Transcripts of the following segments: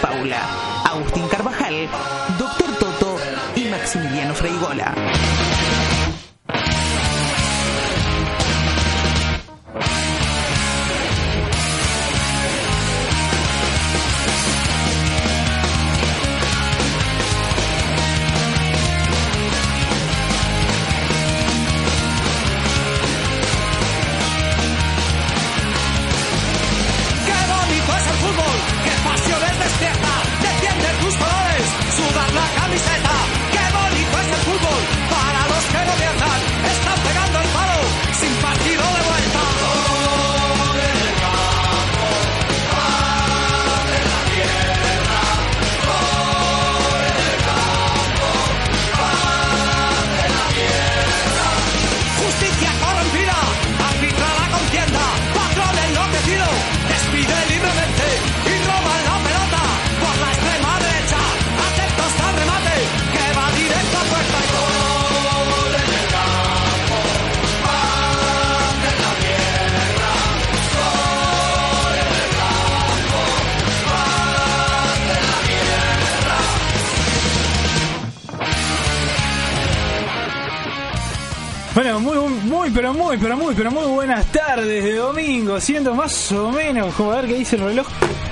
Paula, Agustín Carvajal, Doctor Toto y Maximiliano Freigola. Bueno, muy, muy, pero muy, pero muy, pero muy buenas tardes de domingo, siendo más o menos, como a ver qué dice el reloj,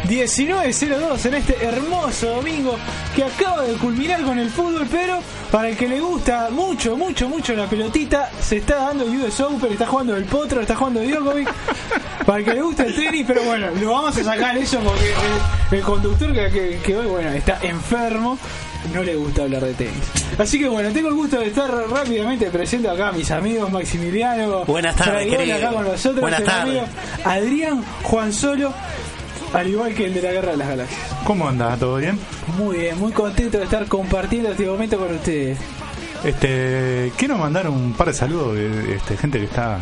19.02 en este hermoso domingo que acaba de culminar con el fútbol, pero para el que le gusta mucho, mucho, mucho la pelotita, se está dando el US Open, está jugando el Potro, está jugando Djokovic, para el que le gusta el tenis, pero bueno, lo vamos a sacar eso porque el, conductor que, hoy, está enfermo, no le gusta hablar de tenis. Así que bueno, tengo el gusto de estar rápidamente presente acá a mis amigos Maximiliano. Buenas tardes, Fraigón, querido. acá con nosotros. Buenas tardes. Adrián Juan Solo, al igual que el de la Guerra de las Galaxias. ¿Cómo anda? ¿Todo bien? Muy bien, muy contento de estar compartiendo este momento con ustedes. Este, quiero mandar un par de saludos de este, gente que está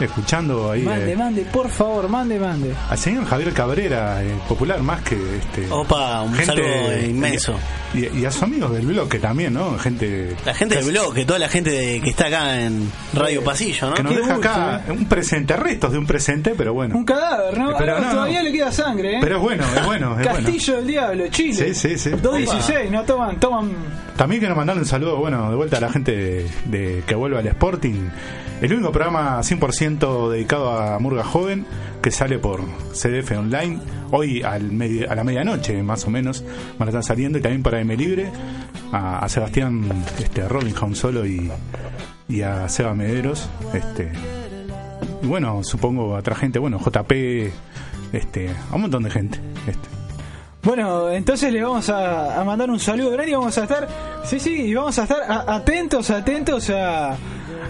escuchando ahí. Mande, eh, mande, por favor, mande, mande. al señor Javier Cabrera, eh, popular más que este. Opa, un saludo inmenso. Y, y a sus amigos del bloque también, ¿no? Gente. La gente del que- blog, que toda la gente de- que está acá en Radio Pasillo, ¿no? Que nos Qué deja gusto, acá un presente, restos de un presente, pero bueno. Un cadáver, ¿no? Pero no, todavía no. le queda sangre, ¿eh? Pero es bueno, es bueno, es bueno. Castillo del Diablo, Chile. Sí, sí, sí. 2.16, no toman, toman. También quiero mandarle un saludo, bueno, de vuelta a la gente de, que vuelve al Sporting. El único programa 100% dedicado a Murga Joven que sale por CDF Online. Hoy al media- a la medianoche, más o menos, van a estar saliendo. Y también para M Libre, a, Sebastián este, Rollinghouse solo y, y a Seba Mederos. Este, y bueno, supongo a otra gente, bueno, JP, este, a un montón de gente. Este. Bueno, entonces le vamos a, a mandar un saludo grande y vamos a estar, sí, sí, y vamos a estar a- atentos, atentos a,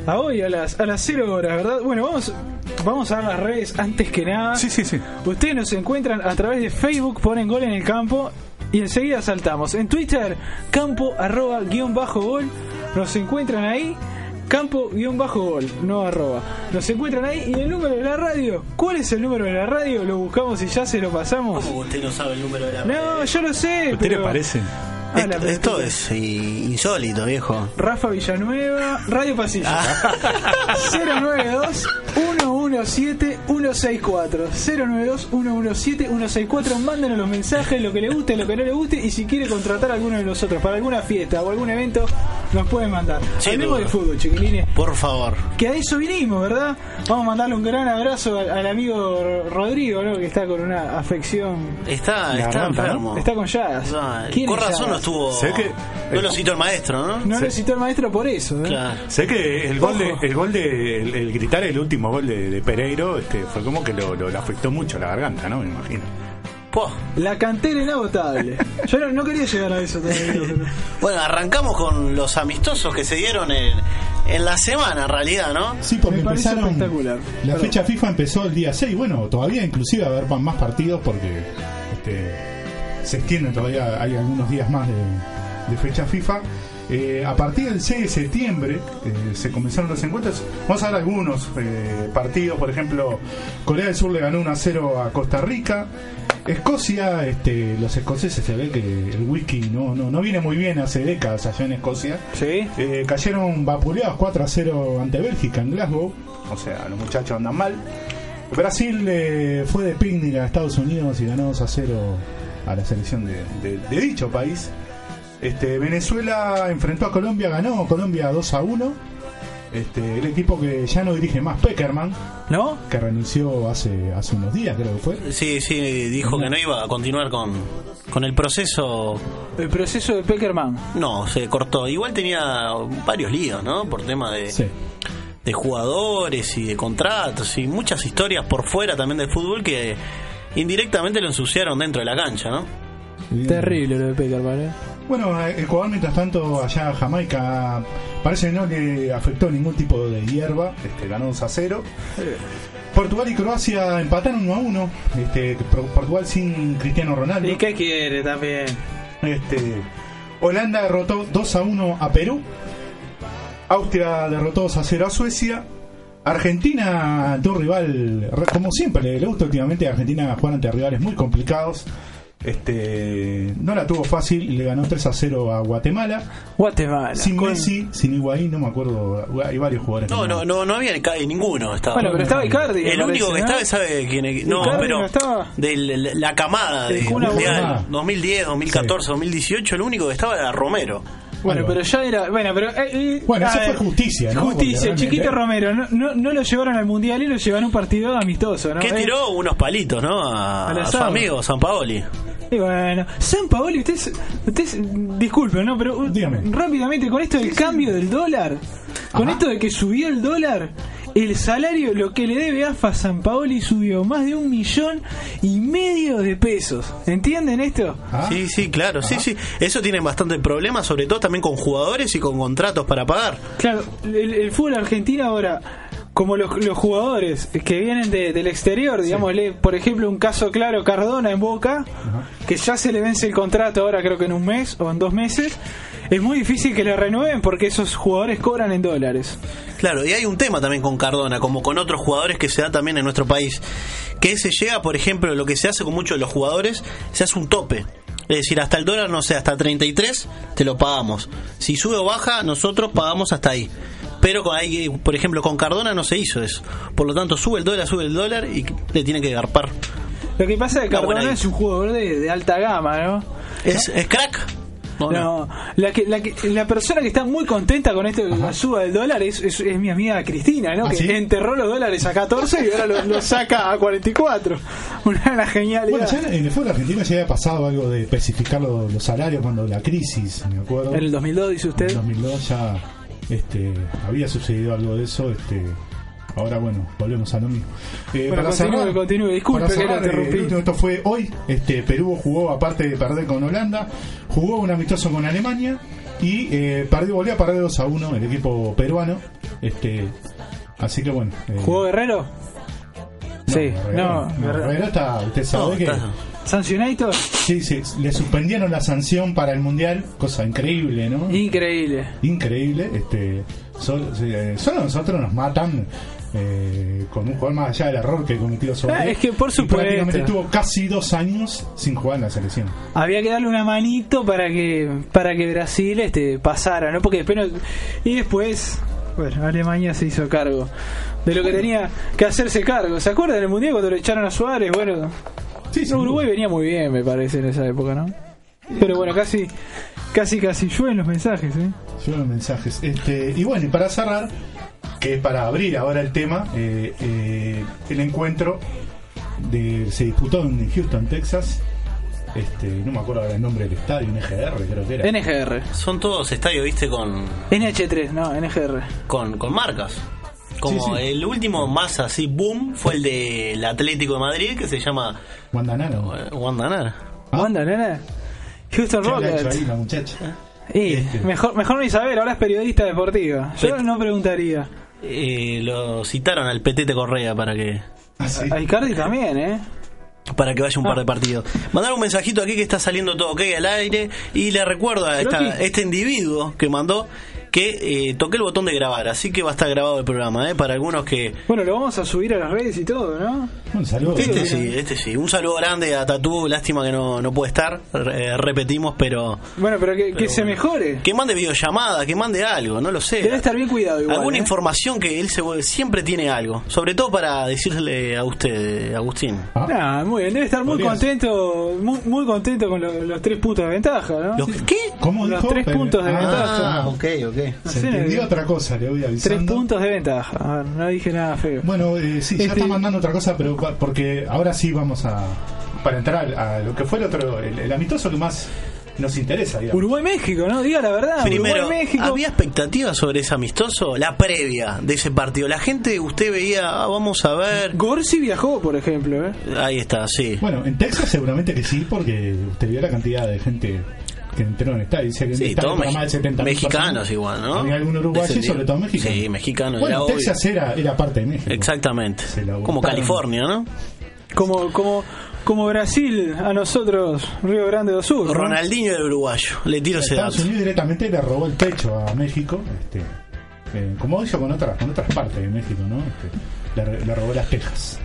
a hoy, a las, a las 0 horas, ¿verdad? Bueno, vamos, vamos a las redes antes que nada. Sí, sí, sí. Ustedes nos encuentran a través de Facebook, ponen gol en el campo y enseguida saltamos. En Twitter, campo arroba guion bajo gol, nos encuentran ahí. Campo guion bajo gol, no arroba. Nos encuentran ahí y el número de la radio. ¿Cuál es el número de la radio? Lo buscamos y ya se lo pasamos. ¿Cómo usted no sabe el número de la No, yo lo sé. ¿A usted le pero- parece? Ah, Esto, es insólito, viejo. Rafa Villanueva, Radio Pasillo. Ah. 092 117 164 092 117 164 Mándenos los mensajes, lo que le guste, lo que no le guste y si quiere contratar a alguno de nosotros para alguna fiesta o algún evento, nos pueden mandar. Sin Hablemos de fútbol, chiquilines. Por favor. Que a eso vinimos, ¿verdad? Vamos a mandarle un gran abrazo al, al amigo Rodrigo, ¿no? Que está con una afección. Está, está ¿no? enfermo. Está con llagas. ¿Quién Con razón no estuvo. Sé que- No lo citó el maestro, ¿no? No lo citó el maestro por eso, ¿eh? Claro. Sé que el gol de, el gol de el, el gritar el último gol de, de Pereiro este, fue como que lo, afectó mucho la garganta, ¿no? Me imagino. Po. La cantera inagotable. Yo no, no quería llegar a eso todavía. pero- Bueno, arrancamos con los amistosos que se dieron en, en la semana, en realidad, ¿no? Sí, porque Me empezaron. espectacular. La Perdón. fecha FIFA empezó el día 6. Bueno, todavía inclusive va a haber más partidos porque este, se extienden todavía. Hay algunos días más de, de fecha FIFA. Eh, a partir del 6 de septiembre eh, se comenzaron los encuentros. Vamos a ver algunos eh, partidos. Por ejemplo, Corea del Sur le ganó 1 a 0 a Costa Rica. Escocia, este, los escoceses se ve que el whisky no, no, no viene muy bien hace décadas allá en Escocia. Sí. Cayeron vapuleados 4 a 0 ante Bélgica en Glasgow. O sea, los muchachos andan mal. Brasil eh, fue de picnic a Estados Unidos y ganó 2 a 0 a la selección de, de- de dicho país. Este, Venezuela enfrentó a Colombia, ganó Colombia 2 a 1. Este, el equipo que ya no dirige más, Peckerman, ¿No? que renunció hace, hace unos días, creo que fue. Sí, sí, dijo que no iba a continuar con, con el proceso. El proceso de Peckerman. No, se cortó. Igual tenía varios líos, ¿no? Por tema de, Sí. de jugadores y de contratos y muchas historias por fuera también del fútbol que indirectamente lo ensuciaron dentro de la cancha, ¿no? Terrible lo de Peckerman, ¿eh? Bueno, Ecuador mientras tanto allá Jamaica parece que no le afectó ningún tipo de hierba, este, ganó 2 a 0. Portugal y Croacia empataron 1 a 1, este, Portugal sin Cristiano Ronaldo. ¿Y qué quiere también? Este, Holanda derrotó 2 a 1 a Perú. Austria derrotó 2 a 0 a Suecia. Argentina ante un rival, como siempre le, gusta últimamente a Argentina jugar ante rivales muy complicados. Este, no la tuvo fácil y le ganó 3 a 0 a Guatemala. Guatemala. Sin Con- Messi, sin Higuaín, no me acuerdo. Hay varios jugadores. No, no, no, no había ca- ninguno. Estaba. Bueno, pero estaba Icardi. el único que estaba. ¿sabe quién es? No, Icardi pero no estaba. de la, camada de Agüero. Mundial 2010, 2014, 2018, el único que estaba era Romero. Bueno, pero ya era. Bueno, pero. eh, eh, Bueno, eso fue justicia, ¿no? Justicia, Chiquito Romero. No, no, no lo llevaron al mundial y lo llevaron a un partido amistoso, ¿no? Que Eh, tiró unos palitos, ¿no? A, a su amigo San Paoli. Y bueno, San Paoli, ustedes, ustedes disculpen, ¿no? Pero Dígame. rápidamente, con esto del cambio del dólar, con Ajá. esto de que subió el dólar, el salario, lo que le debe AFA a San Paoli subió más de un millón y medio de pesos. ¿Entienden esto? Ah, Sí, sí, claro, sí, sí. Eso tiene bastante problemas, sobre todo también con jugadores y con contratos para pagar. Claro, el, el fútbol argentino ahora, como los, los jugadores que vienen de- del exterior, digámosle, por ejemplo, un caso claro, Cardona en Boca, que ya se le vence el contrato ahora creo que en un mes o en dos meses, es muy difícil que le renueven porque esos jugadores cobran en dólares. Claro, y hay un tema también con Cardona, como con otros jugadores que se da también en nuestro país, que se llega, por ejemplo, lo que se hace con muchos de los jugadores, se hace un tope. Es decir, hasta el dólar, no sé, hasta 33 te lo pagamos. Si sube o baja, nosotros pagamos hasta ahí. Pero con ahí, por ejemplo, con Cardona no se hizo eso. Por lo tanto, sube el dólar, sube el dólar y le tiene que garpar. Lo que pasa es que Cardona es un jugador de, de alta gama, ¿no? ¿Es, es crack? ¿O no? No, la, que, la, que, la persona que está muy contenta con esto de la suba del dólar es, es, es mi amiga Cristina, ¿no? ¿Ah, que sí? enterró los dólares a 14 y ahora los lo saca a 44. Una, genialidad. Bueno, ya en el fútbol argentino ya había pasado algo de especificar los, los salarios cuando la crisis, me acuerdo. En el 2002, dice En usted. 2002 ya este, había sucedido algo de eso. Este, ahora, bueno, volvemos a lo mismo. Eh, Bueno, continúe, continúe. Disculpe para que eh, último, esto fue hoy. Este, Perú jugó, aparte de perder con Holanda, jugó un amistoso con Alemania y eh, perdió, volvió a perder 2 a 1 el equipo peruano. Este, así que bueno. eh, ¿Jugó Guerrero? sí, no, Guerrero. Herrera está, usted sabe No, que. está- ¿Sancionator? Sí, sí, le suspendieron la sanción para el mundial, cosa increíble, ¿no? Increíble. Increíble. Este, solo, solo nosotros nos matan eh, con un jugador más allá del error que cometió sobre Ah, él. es que por supuesto. prácticamente estuvo casi dos años sin jugar en la selección. Había que darle una manito para que para que Brasil este pasara, ¿no? Porque después no- y después, bueno, Alemania se hizo cargo de lo que tenía que hacerse cargo. ¿Se acuerdan del mundial cuando le echaron a Suárez? Bueno, Sí. Uruguay venía muy bien, me parece, en esa época, ¿no? Pero bueno, casi casi casi llueven los mensajes, ¿eh? Llegaron mensajes. Este, y bueno, y para cerrar, que es para abrir ahora el tema, eh, eh, el encuentro de, se disputó en Houston, Texas. Este, no me acuerdo ahora el nombre del estadio, NGR creo que era. NGR. Son todos estadios, viste, con, NH3, no, NGR. con, con marcas. Como Sí, sí. el último más así, boom, fue el del Atlético de Madrid, que se llama Guandanara. eh, Wandanar. Ah. ¿Onda, nena? Houston ¿Qué habrá hecho Rockets. Y, Este. mejor, mejor ni saber, ahora es periodista deportiva. Yo Pet- no preguntaría. Eh, lo citaron al Petete Correa para que Ah, sí. A Icardi también, ¿eh? para que vaya un Ah. par de partidos. Mandar un mensajito aquí que está saliendo todo ok al aire y le recuerdo a esta- este individuo que mandó que eh, toqué el botón de grabar, así que va a estar grabado el programa, ¿eh? Para algunos que... Bueno, lo vamos a subir a las redes y todo, ¿no? Un saludo. Este sí, este sí. Un saludo grande a Tatú. Lástima que no, no puede estar. Re- repetimos, pero. Bueno, pero que, que se mejore. Que mande videollamada, que mande algo, no lo sé. Debe estar bien cuidado igual. Alguna ¿eh? información que él se vuelve- siempre tiene algo. Sobre todo para decirle a usted, Agustín. Ah, Nah, muy bien, debe estar muy contento, muy, muy contento con lo- los tres puntos de ventaja, ¿no? Los- ¿Qué? ¿Cómo los dijo? tres Pero- puntos de Ah, ventaja. ok, ok. Se entendió eh, otra cosa, le voy Tres avisando. puntos de ventaja. A ver, no dije nada feo. Bueno, eh, sí, ya Este- está mandando otra cosa, pero porque ahora sí vamos a. Para entrar a lo que fue el otro. El, el amistoso que más nos interesa, digamos. Uruguay-México, ¿no? Diga la verdad. Primero. ¿había expectativas sobre ese amistoso? La previa de ese partido. La gente, usted veía, ah, vamos a ver. Gorsi viajó, por ejemplo, ¿eh? Ahí está, sí. Bueno, en Texas seguramente que sí, porque usted vio la cantidad de gente que entró en el estadio. Dice que Sí, estadio todos para mex- más de 70 mexicanos igual, ¿no? Había algún uruguayo sobre todo tipo. mexicanos. Sí, mexicanos, Bueno, era obvio. Texas era, era parte de México. Exactamente. Como. California, ¿no? Como, como, como Brasil a nosotros, Río Grande do Sur. ¿no? Ronaldinho del uruguayo. Le tiro ese Estados dato. Unidos directamente le robó el pecho a México, este, eh, como hizo con otras, con otras partes de México, ¿no? Este, le, le robó las Texas.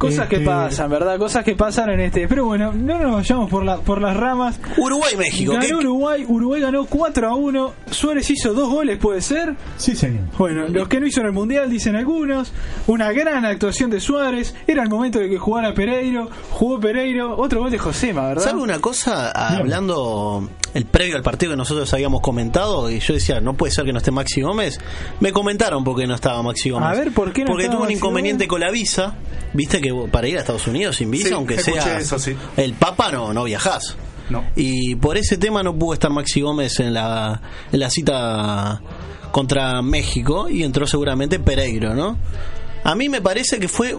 Cosas que Este, pasan, ¿verdad? Cosas que pasan en este. Pero bueno, no nos vayamos por, la, por las ramas. Uruguay-México. Ganó ¿qué- Uruguay, Uruguay ganó 4 a 1. Suárez hizo dos goles, ¿puede ser? Sí, señor. Bueno, los que no hizo en el Mundial dicen algunos. Una gran actuación de Suárez. Era el momento de que jugara Pereiro. Jugó Pereiro. Otro gol de Josema, ¿verdad? ¿Sabe una cosa? Hablando el previo al partido que nosotros habíamos comentado, y yo decía, no puede ser que no esté Maxi Gómez. Me comentaron por qué no estaba Maxi Gómez. A ver, ¿por qué no Porque estaba tuvo un Maxi inconveniente Gómez? con la visa. Viste que para ir a Estados Unidos sin visa, Sí, aunque sea eso, sí. el Papa, no, no viajás. No. Y por ese tema no pudo estar Maxi Gómez en la, en la cita contra México y entró seguramente Pereiro, ¿no? A mí me parece que fue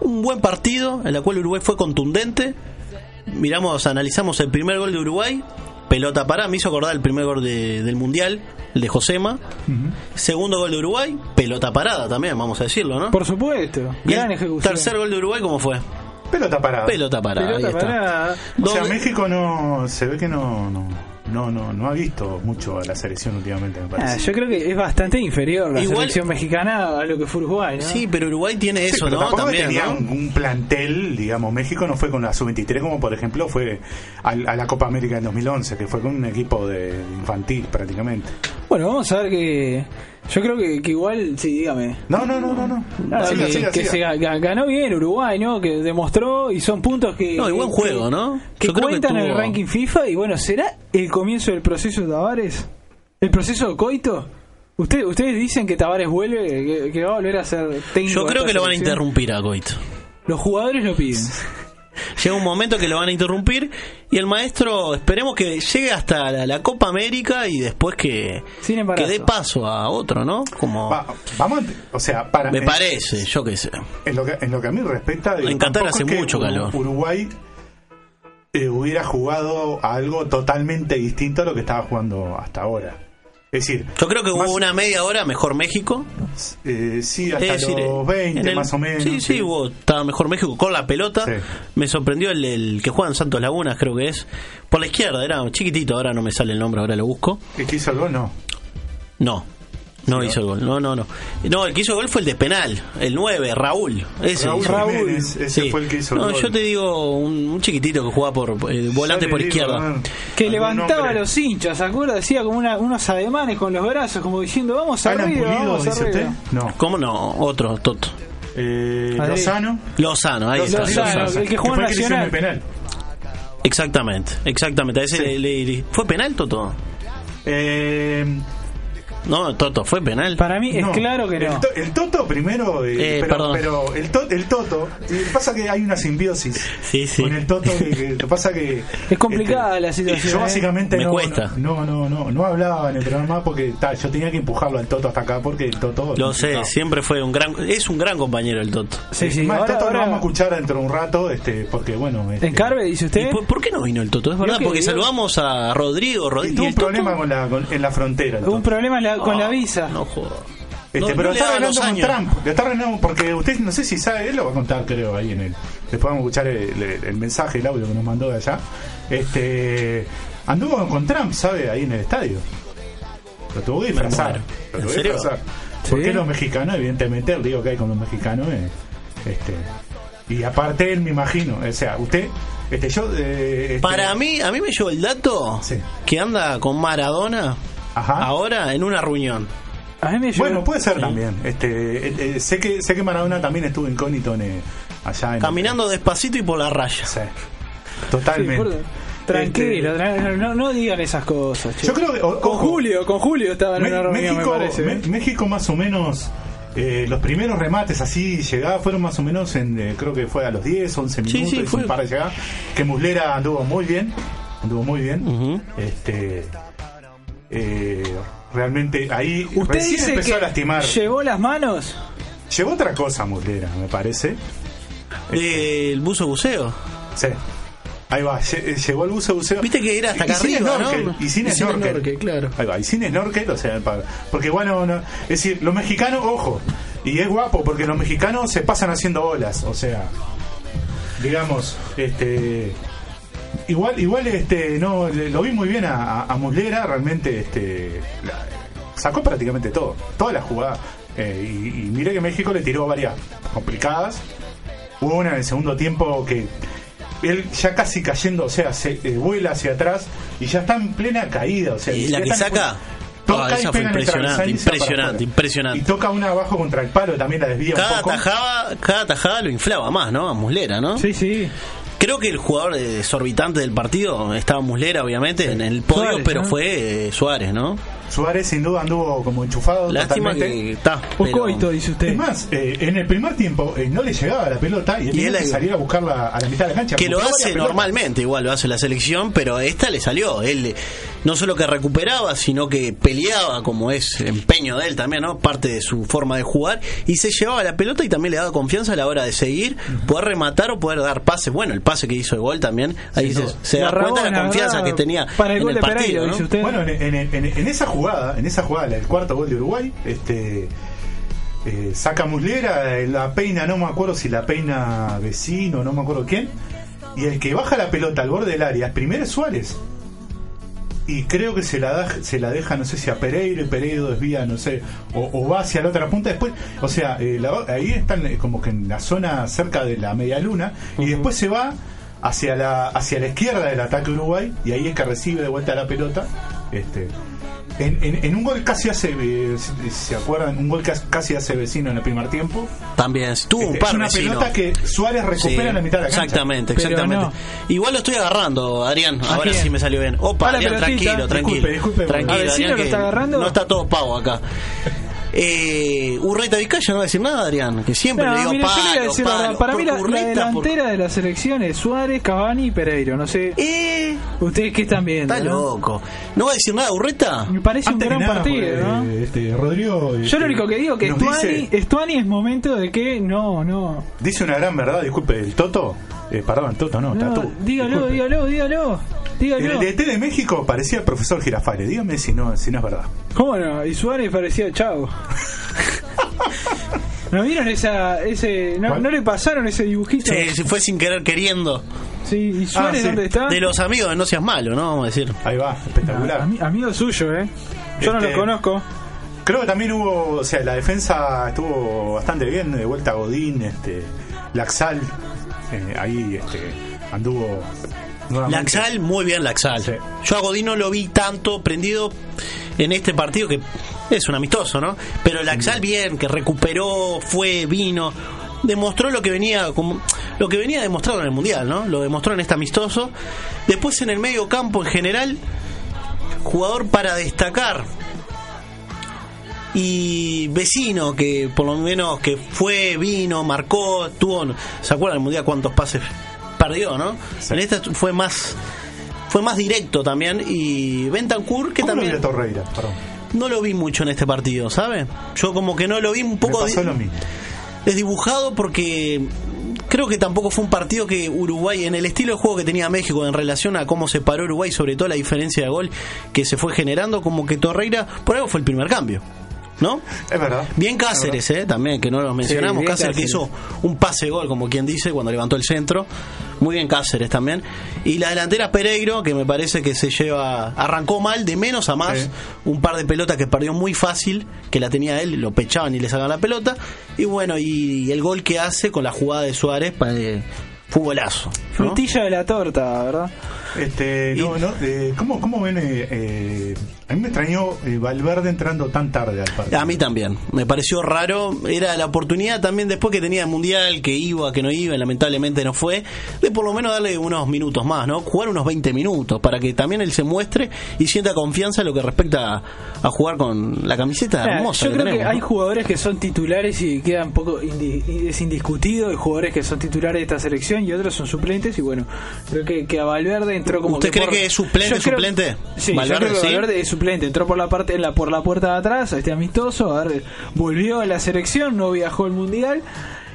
un buen partido en el cual Uruguay fue contundente. Miramos, analizamos el primer gol de Uruguay, pelota para, me hizo acordar el primer gol de- del Mundial, el de Josema. Segundo gol de Uruguay, pelota parada también, vamos a decirlo, ¿no? Por supuesto. Y Gran ejecución. tercer gol de Uruguay, ¿cómo fue? Pelota parada. Pelota parada. Pelota ahí está. O sea, México no. Se ve que no. No, no, no, no ha visto mucho a la selección últimamente, me Ah, parece. yo creo que es bastante inferior la Igual- selección mexicana a lo que fue Uruguay, ¿no? Sí, pero Uruguay tiene Sí, eso, pero ¿no? También, tenía ¿no? un, un plantel, digamos, México no fue con la sub-23 como por ejemplo fue al- a, la Copa América en 2011, que fue con un equipo de infantil prácticamente. Bueno, vamos a ver que. Yo creo que, que igual, sí, dígame. No, no, no, no, no. Ah, Siga, que siga, que siga. se ga- ga- ganó bien Uruguay, ¿no? Que demostró y son puntos que. No, y buen que- juego, ¿no? Que Yo creo que cuentan en el ranking FIFA y bueno, ¿será el comienzo del proceso de Tavares? ¿El proceso de Coito? Usted, ustedes dicen que Tavares vuelve, que, que va a volver a ser técnico. Yo creo que lo van a interrumpir a Coito. Los jugadores lo piden. Llega un momento que lo van a interrumpir y el maestro, esperemos que llegue hasta la, la Copa América y después que, Sin que dé paso a otro, ¿no? Como Va- vamos, o sea, para me en- parece, yo qué sé. En lo que, en lo que a mí respecta, En Qatar hace es que mucho calor. Uruguay eh, hubiera jugado a algo totalmente distinto a lo que estaba jugando hasta ahora. Es decir, Yo creo que hubo una media hora mejor México. eh, sí, hasta decir, los 20 en el- más o menos. Sí, sí, hubo, estaba mejor México con la pelota. Sí. Me sorprendió el, el que juega en Santos Lagunas, creo que es. Por la izquierda, era chiquitito, ahora no me sale el nombre, ahora lo busco. ¿El que hizo el gol? No. No, no hizo el gol. No, no, no. No, el que hizo el gol fue el de penal, el 9, Raúl. Ese Raúl. Raúl. Ese Sí. fue el que hizo el No, gol. yo te digo un, un chiquitito que jugaba por eh, volante por izquierda. Que levantaba a los hinchas, ¿se acuerda? Hacía como una- unos ademanes con los brazos, como diciendo, vamos arriba, Pulido, vamos dice arriba. usted. No. ¿Cómo no? Otro, Toto. Eh, Lozano. Lozano, ahí está. Lozano, Lozano. el que fue en Nacional. el penal. Exactamente, exactamente. A ese Sí. le- le- ¿Fue penal, Toto? Eh, No, Toto, fue penal. Para mí es no. claro que no. El, to- el Toto primero, eh, Eh, pero, perdón. pero el, to- el Toto, pasa que hay una simbiosis Sí, sí. con el Toto que, que- que pasa que Es complicada la situación, Yo ¿eh? básicamente Me no, cuesta. no, no, no, no hablaba en el programa porque ta, yo tenía que empujarlo al Toto hasta acá porque el Toto Lo sé, no. siempre fue un gran. Es un gran compañero el Toto. Sí, sí. Más, el Ahora, Toto ahora- lo vamos a escuchar dentro de un rato, este, porque bueno, este, ¿En Carve, dice ¿Y usted? por, por qué no vino el Toto? Es verdad, que porque digo- saludamos a Rodrigo. y Rodrigo tuvo y un el problema con la, con- en la frontera. el Un problema en la- con la visa. No joda. Este, No, pero no está arreglando con años. Trump. Le está arreglando porque usted no sé si sabe, él lo va a contar, creo, ahí en el. Después vamos a escuchar el, el- el mensaje, el audio que nos mandó de allá. Este. Anduvo con Trump, ¿sabe? Ahí en el estadio. Lo tuvo que disfrazar. Lo ¿En tuvo que disfrazar. ¿Sí? Porque los mexicanos, evidentemente, el lío que hay con los mexicanos es. Este. Y aparte él me imagino, o sea, usted, este, yo... eh, este, Para mí, a mí me llegó el dato Sí. que anda con Maradona Ajá. ahora en una reunión. A mí me llegó- Bueno, puede ser también. Este, eh, eh, sé que sé que Maradona también estuvo incógnito en, eh, allá en Caminando despacito y por la raya. Sí, Sí, totalmente. por- Tranquilo, Este, no, no digan esas cosas. che. yo creo que o- con ojo, Julio, con Julio estaba en Me- una reunión, México, me parece. Me- ¿eh? México más o menos eh, los primeros remates así llegados fueron más o menos en eh, creo que fue a los 10, 11 Sí, minutos sí, fue. un par de llegadas que Muslera anduvo muy bien, anduvo muy bien. Ujú. Este eh, realmente ahí ¿Usted recién dice empezó que a lastimar. llevó las manos? Llevó otra cosa Muslera, me parece. El buzo buceo. Sí. Ahí va, lle- llegó el buceo buceo. Viste que era hasta Y acá sin arriba, snorkel, ¿no? Y sin snorkel. claro. Ahí va, y sin snorkel, o sea, para- porque bueno, no- es decir, los mexicanos, ojo, y es guapo porque los mexicanos se pasan haciendo olas, o sea, digamos, este, igual, igual, este, no, le- lo vi muy bien a, a- Muslera, realmente, este, la- sacó prácticamente todo, todas las jugadas, eh, y, y mire que México le tiró varias complicadas, hubo una en el segundo tiempo que él ya casi cayendo, o sea, se eh, vuela hacia atrás y ya está en plena caída. O sea, Y la que saca, Toca y esa fue impresionante, impresionante, impresionante. Y toca una abajo contra el palo, también la desvía Cada un poco. tajada, cada tajada lo inflaba más, ¿no? A Muslera, ¿no? Sí, sí. Creo que el jugador desorbitante del partido estaba Muslera, obviamente, en el podio, Suárez, pero ¿no? fue eh, Suárez, ¿no? Suárez sin duda anduvo como enchufado Lástima totalmente. que está. Pero- coito, dice usted. Es más, eh, en el primer tiempo eh, no le llegaba la pelota y él Y tenía él que salir a buscarla a la mitad de la cancha. que lo hace normalmente, igual lo hace la selección, pero esta le salió. Él eh, no solo que recuperaba, sino que peleaba, como es empeño de él también, ¿no? Parte de su forma de jugar, y se llevaba la pelota y también le daba confianza a la hora de seguir, poder rematar o poder dar pases. Bueno, el pase que hizo de gol también, ahí se, da cuenta de la confianza ¿verdad? que tenía para el en gol el de partido. Pereira, ¿no? dice usted. Bueno, en, en- en- en esa jugada, en esa jugada, el cuarto gol de Uruguay, este eh, saca Muslera, eh, la peina, no me acuerdo si la peina vecino, no me acuerdo quién, y el que baja la pelota al borde del área, primero es Suárez. Y creo que se la, da, se la deja, no sé si a Pereiro, y Pereiro desvía, no sé, o, o va hacia la otra punta después. O sea, eh, la- ahí están eh, como que en la zona cerca de la media luna, y después se va hacia la, hacia la izquierda del ataque Uruguay, y ahí es que recibe de vuelta la pelota. Este, en, en- en un gol casi hace, eh, si se acuerdan, un gol que casi hace vecino en el primer tiempo. También, tuvo un Este, par es una vecino. pelota que Suárez recupera Sí, en la mitad de la cancha. Exactamente, exactamente. no. Igual lo estoy agarrando, Adrián. Ahora quién? sí me salió bien. Opa, Adrián, pelotita. tranquilo, tranquilo. Disculpe, disculpe, tranquilo, ¿A vecino Adrián, lo que está agarrando? No está todo pago acá. Eh, Urreta Vizcaya no va a decir nada, Adrián. Que siempre No, le digo mire, yo le palo, palo. para mí la, por- delantera de la selección es Suárez, Cavani y Pereiro. No sé, Eh, ustedes qué están viendo. está ¿no? loco. ¿No va a decir nada, Urreta? Me parece Antes un gran nada, partido, ¿no? este, Rodrigo. Yo este, lo único que digo que nos Estuani, dice- Estuani es momento de que no, no. Dice una gran verdad, disculpe, el Toto. Eh, perdón, Toto, no, no Tatú. dígalo, dígalo, dígalo. Dígalo. El DT de México parecía el profesor Girafales. Dígame si no, si no es verdad. ¿Cómo no? Y Suárez parecía Chavo. ¿No vieron esa, ese, no, le pasaron ese dibujito? Sí, si fue sin querer queriendo. Sí, ¿y Suárez Ah, sí. dónde está? De los amigos de No Seas Malo, ¿no? Vamos a decir. Ahí va, espectacular. Ami- amigo suyo, ¿eh? Yo no Este- lo conozco. Creo que también hubo, o sea, la defensa estuvo bastante bien, de vuelta a Godín, este, Laxal, eh, ahí este, anduvo. nuevamente. Laxal, muy bien Laxal. Sí. Yo a Godín no lo vi tanto prendido en este partido que es un amistoso, ¿no? Pero Laxal bien, que recuperó, fue, vino, demostró lo que venía como lo que venía demostrado en el mundial, ¿no? Lo demostró en este amistoso. Después en el medio campo en general, jugador para destacar. Y vecino que por lo menos que fue, vino, marcó, tuvo, ¿se acuerdan del mundial cuántos pases perdió, no? Sí. En esta fue más fue más directo también y Bentancur que ¿Cómo lo también vio Torreira? Perdón. no lo vi mucho en este partido, ¿sabe? Yo como que no lo vi un Me poco pasó lo mismo. desdibujado porque creo que tampoco fue un partido que Uruguay, en el estilo de juego que tenía México en relación a cómo se paró Uruguay, sobre todo la diferencia de gol que se fue generando, como que Torreira, por algo fue el primer cambio. ¿No? Es verdad. Bien Cáceres, ¿eh? También, que no lo mencionamos. Cáceres, que hizo un pase gol, como quien dice, cuando levantó el centro. Muy bien Cáceres también. Y la delantera Pereiro, que me parece que se lleva. Arrancó mal, de menos a más. Sí. Un par de pelotas que perdió muy fácil, que la tenía él, lo pechaban y le sacaban la pelota. Y bueno, y, el gol que hace con la jugada de Suárez, para futbolazo. ¿no? Frutilla de la torta, ¿verdad? Este, no, no, eh, ¿cómo, ¿Cómo ven? eh, eh, a mí me extrañó eh, Valverde entrando tan tarde al partido. A mí también, me pareció raro. Era la oportunidad también después que tenía el mundial, que iba, que no iba, y lamentablemente no fue, de por lo menos darle unos minutos más, ¿no? Jugar unos 20 minutos para que también él se muestre y sienta confianza en lo que respecta a, a jugar con la camiseta hermosa Yo que creo tenemos. que hay ¿no? jugadores que son titulares y quedan poco indi- es indiscutido, y jugadores que son titulares de esta selección y otros son suplentes y bueno, creo que, que a Valverde entró como ¿Usted que cree que es suplente, Yo creo- suplente? Sí, Valverde, yo creo que sí. Valverde es suplente, entró por la parte la por la puerta de atrás, a este amistoso, a ver, volvió a la selección, no viajó al mundial.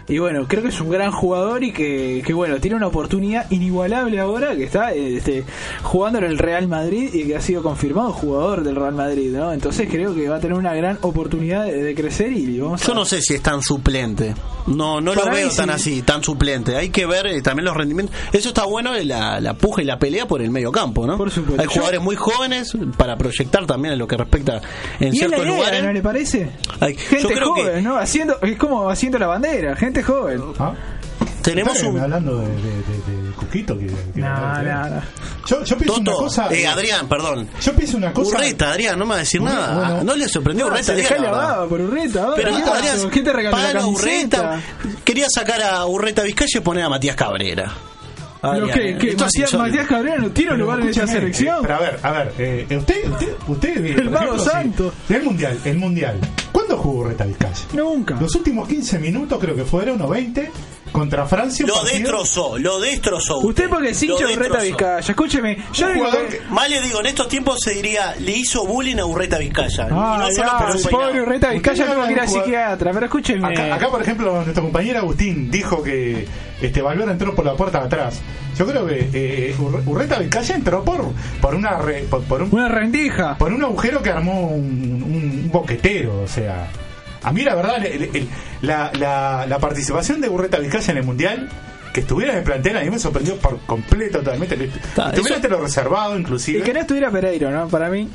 Y bueno, creo que es un gran jugador y que, que bueno, tiene una oportunidad inigualable ahora que está este, jugando en el Real Madrid y que ha sido confirmado jugador del Real Madrid, ¿no? Entonces creo que va a tener una gran oportunidad de, de crecer y vamos Yo a... no sé si es tan suplente. No, no lo Para veo tan sí. así, tan suplente. Hay que ver eh, también los rendimientos. Eso está bueno, eh, la, la puja y la pelea por el medio campo, ¿no? Por supuesto. Hay jugadores muy jóvenes para proyectar también en lo que respecta en Y es la ciertos idea, lugares. ¿no le parece? Hay- gente que- joven, ¿no? Haciendo, es como haciendo la bandera, gente joven. ¿Ah? Tenemos un hablando de, de, de- de Cuquito. Que, que- No, no, no. Yo, yo pienso una Toto, cosa. eh, Adrián, perdón. Yo pienso una cosa. Urreta, Adrián, no me va a decir nada. bueno. no le sorprendió Urreta, la la verdad. baba por Urreta ahora. Pero ¿qué no? Adrián, ¿Quién te regaló la? Urreta. Quería sacar a Urreta Vizcaya y poner a Matías Cabrera. ¿Lo Adrián, que, que esto es Matías. Matías Cabrera no tiene un Pero lugar en esa selección? eh, pero a ver, a ver, eh, usted, usted, usted, eh, El mago santo. El mundial, el mundial. ¿Cuándo jugó Urreta Vizcaya? Nunca. Los últimos 15 minutos creo que fueron, o 20, contra Francia. Lo partido- destrozó, lo destrozó. Usted porque es hincha de Urreta. Vizcaya. Escúcheme, yo digo que... que- Más le digo, en estos tiempos se diría, le hizo bullying a Urreta Vizcaya. Ah, no solo ya, por pobre. Urreta Vizcaya Usted tuvo que ir a psiquiatra, pero escúcheme. Acá, acá, por ejemplo, nuestro compañero Agustín dijo que este Valverde entró por la puerta de atrás. Yo creo que eh, Ur- Urreta Vizcaya entró por por una re- por, por un Una rendija. por un agujero que armó un, un- un boquetero, o sea. A mí la verdad, el- el- la, la- la participación de Urreta Vizcaya en el Mundial, que estuviera en el plantel, a mí me sorprendió por completo totalmente. Estuviera eso- entre lo reservado, Y inclusive. que no estuviera Pereiro, ¿no? Para mí.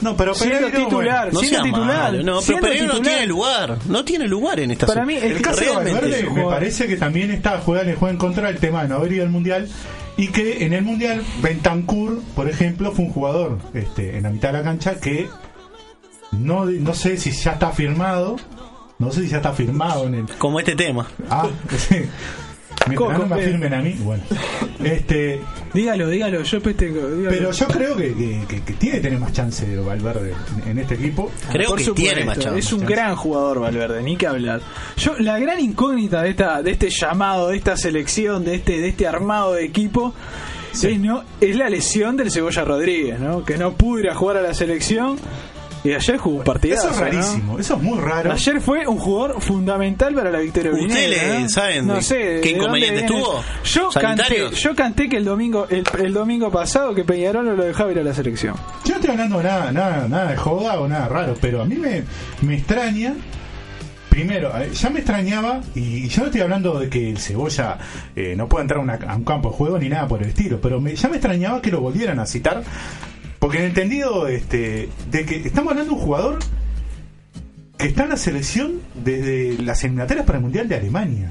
No, pero Siendo Pereiro, titular, No siendo sea titular. malo, no, pero Pereiro no tiene lugar. No tiene lugar en esta Para mí, El caso de Realmente, me parece que también está juega, le juega en contra del tema de no haber ido al mundial y que en el mundial Bentancur, por ejemplo, fue un jugador este, en la mitad de la cancha que no, no sé si ya está firmado, no sé si ya está firmado en el Como este tema. ah sí. Mientras no me eh. firmen a mí, bueno. Este, Dígalo, dígalo, yo peste. dígalo. pero yo creo que, que- que- que tiene que tener más chance de Valverde en, en este equipo. Creo Por que supuesto, tiene más chance. Es un gran jugador Valverde, ni que hablar. Yo la gran incógnita de esta de este llamado, de esta selección, de este de este armado de equipo es no es la lesión del Cebolla Rodríguez, ¿no? Que no pudo ir a jugar a la selección y ayer jugó un partidazo, Eso es ¿no? rarísimo, eso es muy raro. Ayer fue un jugador fundamental para la victoria ¿Usted urinera, le- ¿no? saben no sé, qué ¿de dónde inconveniente viene? tuvo? Yo canté, yo canté que el domingo el, el domingo pasado que Peñarol no lo dejaba ir a la selección. Yo no estoy hablando nada, nada, nada de joda o nada raro, pero a mí me, me extraña. Primero, eh, ya me extrañaba, y yo no estoy hablando de que el cebolla eh, no pueda entrar a, una- a un campo de juego ni nada por el estilo, pero me- ya me extrañaba que lo volvieran a citar, porque en el entendido este, de que estamos hablando de un jugador que está en la selección desde las eliminatorias para el Mundial de Alemania.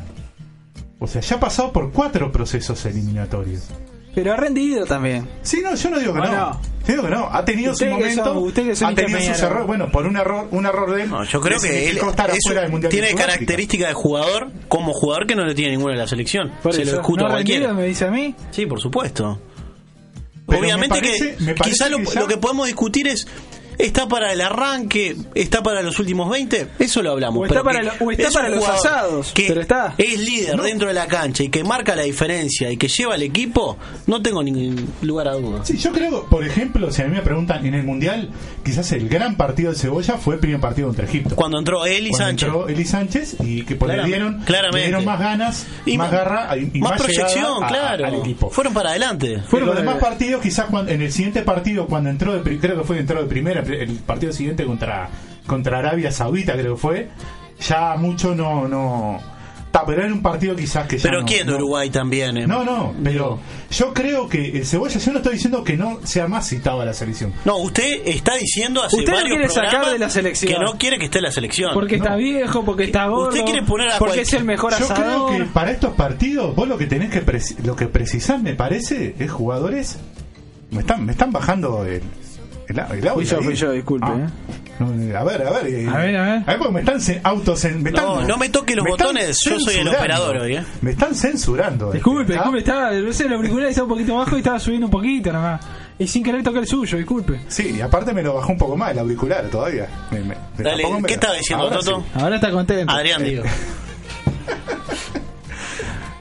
O sea, ya ha pasado por cuatro procesos eliminatorios. Pero ha rendido también. Sí, no, yo no digo que ¿O no. no? Yo digo que no. Ha tenido Usted su momento. son- usted que son ha tenido sus errores. Bueno, por un error, un error de él. No, yo creo que él significó estar eso afuera del Mundial de tiene características de jugador como jugador que no le tiene ninguna de la selección. Por Se eso, lo discuto ¿no a cualquiera. me dice a mí. Sí, por supuesto. Pero Obviamente me parece- que me quizá lo, que ya- lo que podemos discutir es está para el arranque, está para los últimos 20, eso lo hablamos. O está pero para lo- o está es para los asados, que pero está. es líder dentro de la cancha y que marca la diferencia y que lleva al equipo, no tengo ningún lugar a dudas. Sí, yo creo, por ejemplo, si a mí me preguntan en el Mundial, quizás el gran partido de Cebolla fue el primer partido contra Egipto. Cuando entró él y Cuando Sánchez. entró Eli Sánchez y que por le dieron, claramente. le dieron más ganas, Y más garra y, y más, más, proyección, a- claro. al equipo. Fueron para adelante. Fueron los demás partidos, quizás cuando, en el siguiente partido, cuando entró, de, creo que fue entró de primera, el partido siguiente contra contra Arabia Saudita, creo que fue, ya mucho no. no Ta, pero era un partido quizás que ya. Pero no- quién no- Uruguay también. eh. No, no, pero yo creo que el Cebolla, yo no estoy diciendo que no sea más citado a la selección. No, usted está diciendo hace Usted varios quiere sacar de la selección. que no quiere que esté en la selección. Porque No. está viejo, porque está gordo. Usted quiere poner a porque cualquier- es el mejor Yo creo asador. que para estos partidos, vos lo que tenés que preci- lo que precisás, me parece, es jugadores. Me están, me están bajando el, el, el audio Fui yo, ahí. fui yo, disculpe, Ah. No, a ver, a ver. eh, A ver, a ver. porque me están me No, están- no me toque los me botones, yo soy el operador hoy, ¿eh? Me están censurando. Disculpe, ¿ah? disculpe, estaba, no sé, el auricular estaba un poquito bajo y estaba subiendo un poquito nomás. Y sin querer tocar el suyo, disculpe. Sí, y aparte me lo bajó un poco más el auricular todavía. Me- me- Dale, ¿qué estaba diciendo, ahora Toto? sí. Ahora está contento. Adrián, digo.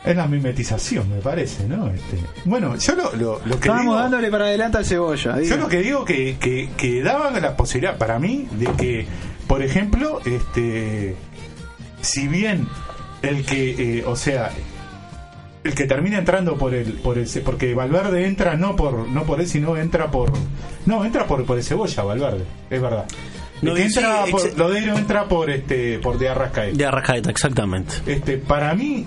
Es la mimetización, me parece, ¿no? Este, bueno, yo lo, lo, lo que Estábamos digo... dándole para adelante al cebolla. Yo lo que digo que, que, que daban la posibilidad para mí de que, por ejemplo, este si bien el que, eh, o sea, el que termina entrando por el, por el, porque Valverde entra no por, no por él, sino entra por, no, entra por, por el cebolla, Valverde, es verdad. No, que sí, entra por, Lodeiro entra por este, por de Arrascaeta. De Arrascaeta, exactamente. Este, para mí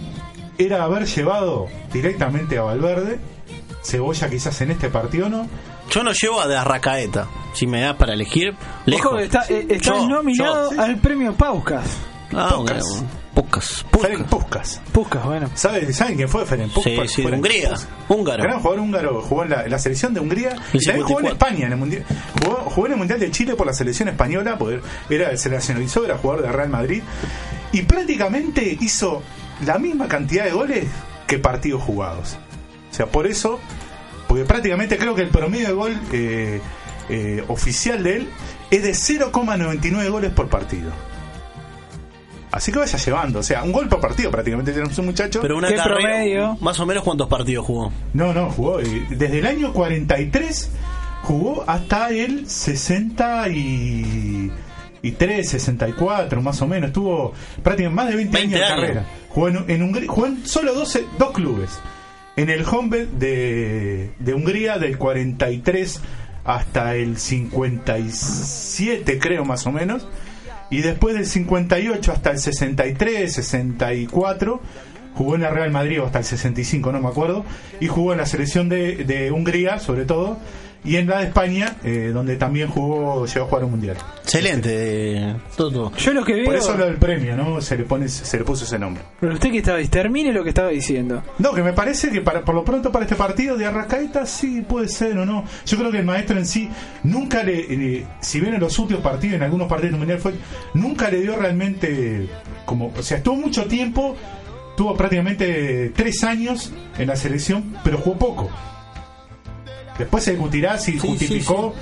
era haber llevado directamente a Valverde, Cebolla quizás en este partido no, Yo no llevo a de Arrascaeta. Si me das para elegir, lejos. Ojo, está, eh, está Yo, nominado yo. al premio Pauscas. Ah, Puskas. bueno, Puskas. Puskas. Puskas, bueno. ¿Sabe- ¿Saben quién fue Ferenc Sí, Puskas? sí, de Ferenc Hungría. Puskas. Húngaro. Gran jugador húngaro, jugó en la, en la selección de Hungría y también jugó en 54. España en el mundial. Jugó, jugó en el mundial de Chile por la selección española, porque era, se nacionalizó, era jugador de Real Madrid y prácticamente hizo la misma cantidad de goles que partidos jugados. O sea, por eso, porque prácticamente creo que el promedio de gol eh, eh, oficial de él es de 0,99 goles por partido. Así que vaya llevando, o sea, un gol por partido prácticamente tiene un muchacho. Pero una ¿Qué carrera. promedio? Más o menos cuántos partidos jugó. No, no, jugó. eh, Desde el año 43 jugó hasta el 63, 64, más o menos. Estuvo prácticamente más de 20, 20 años de carrera. Jugó en, en Hungría, jugó solo 12, dos clubes. En el Honved de, de Hungría del 43 hasta el 57, creo más o menos. Y después del 58 hasta el 63, 64, jugó en el Real Madrid hasta el 65, no me acuerdo. Y jugó en la selección de, de Hungría, sobre todo. Y en la de España, eh, donde también jugó, llegó a jugar un mundial. Excelente, eh, Toto. Yo lo que veo. Por eso lo del premio, ¿no? Se le, pone, se le puso ese nombre. Pero usted que estaba termine lo que estaba diciendo. No, que me parece que para, por lo pronto para este partido de Arrascaeta sí puede ser o no. Yo creo que el maestro en sí nunca le, eh, si bien en los últimos partidos, en algunos partidos del mundial fue, nunca le dio realmente como, o sea, estuvo mucho tiempo, tuvo prácticamente tres años en la selección, pero jugó poco. Después se discutirá si Sí, justificó,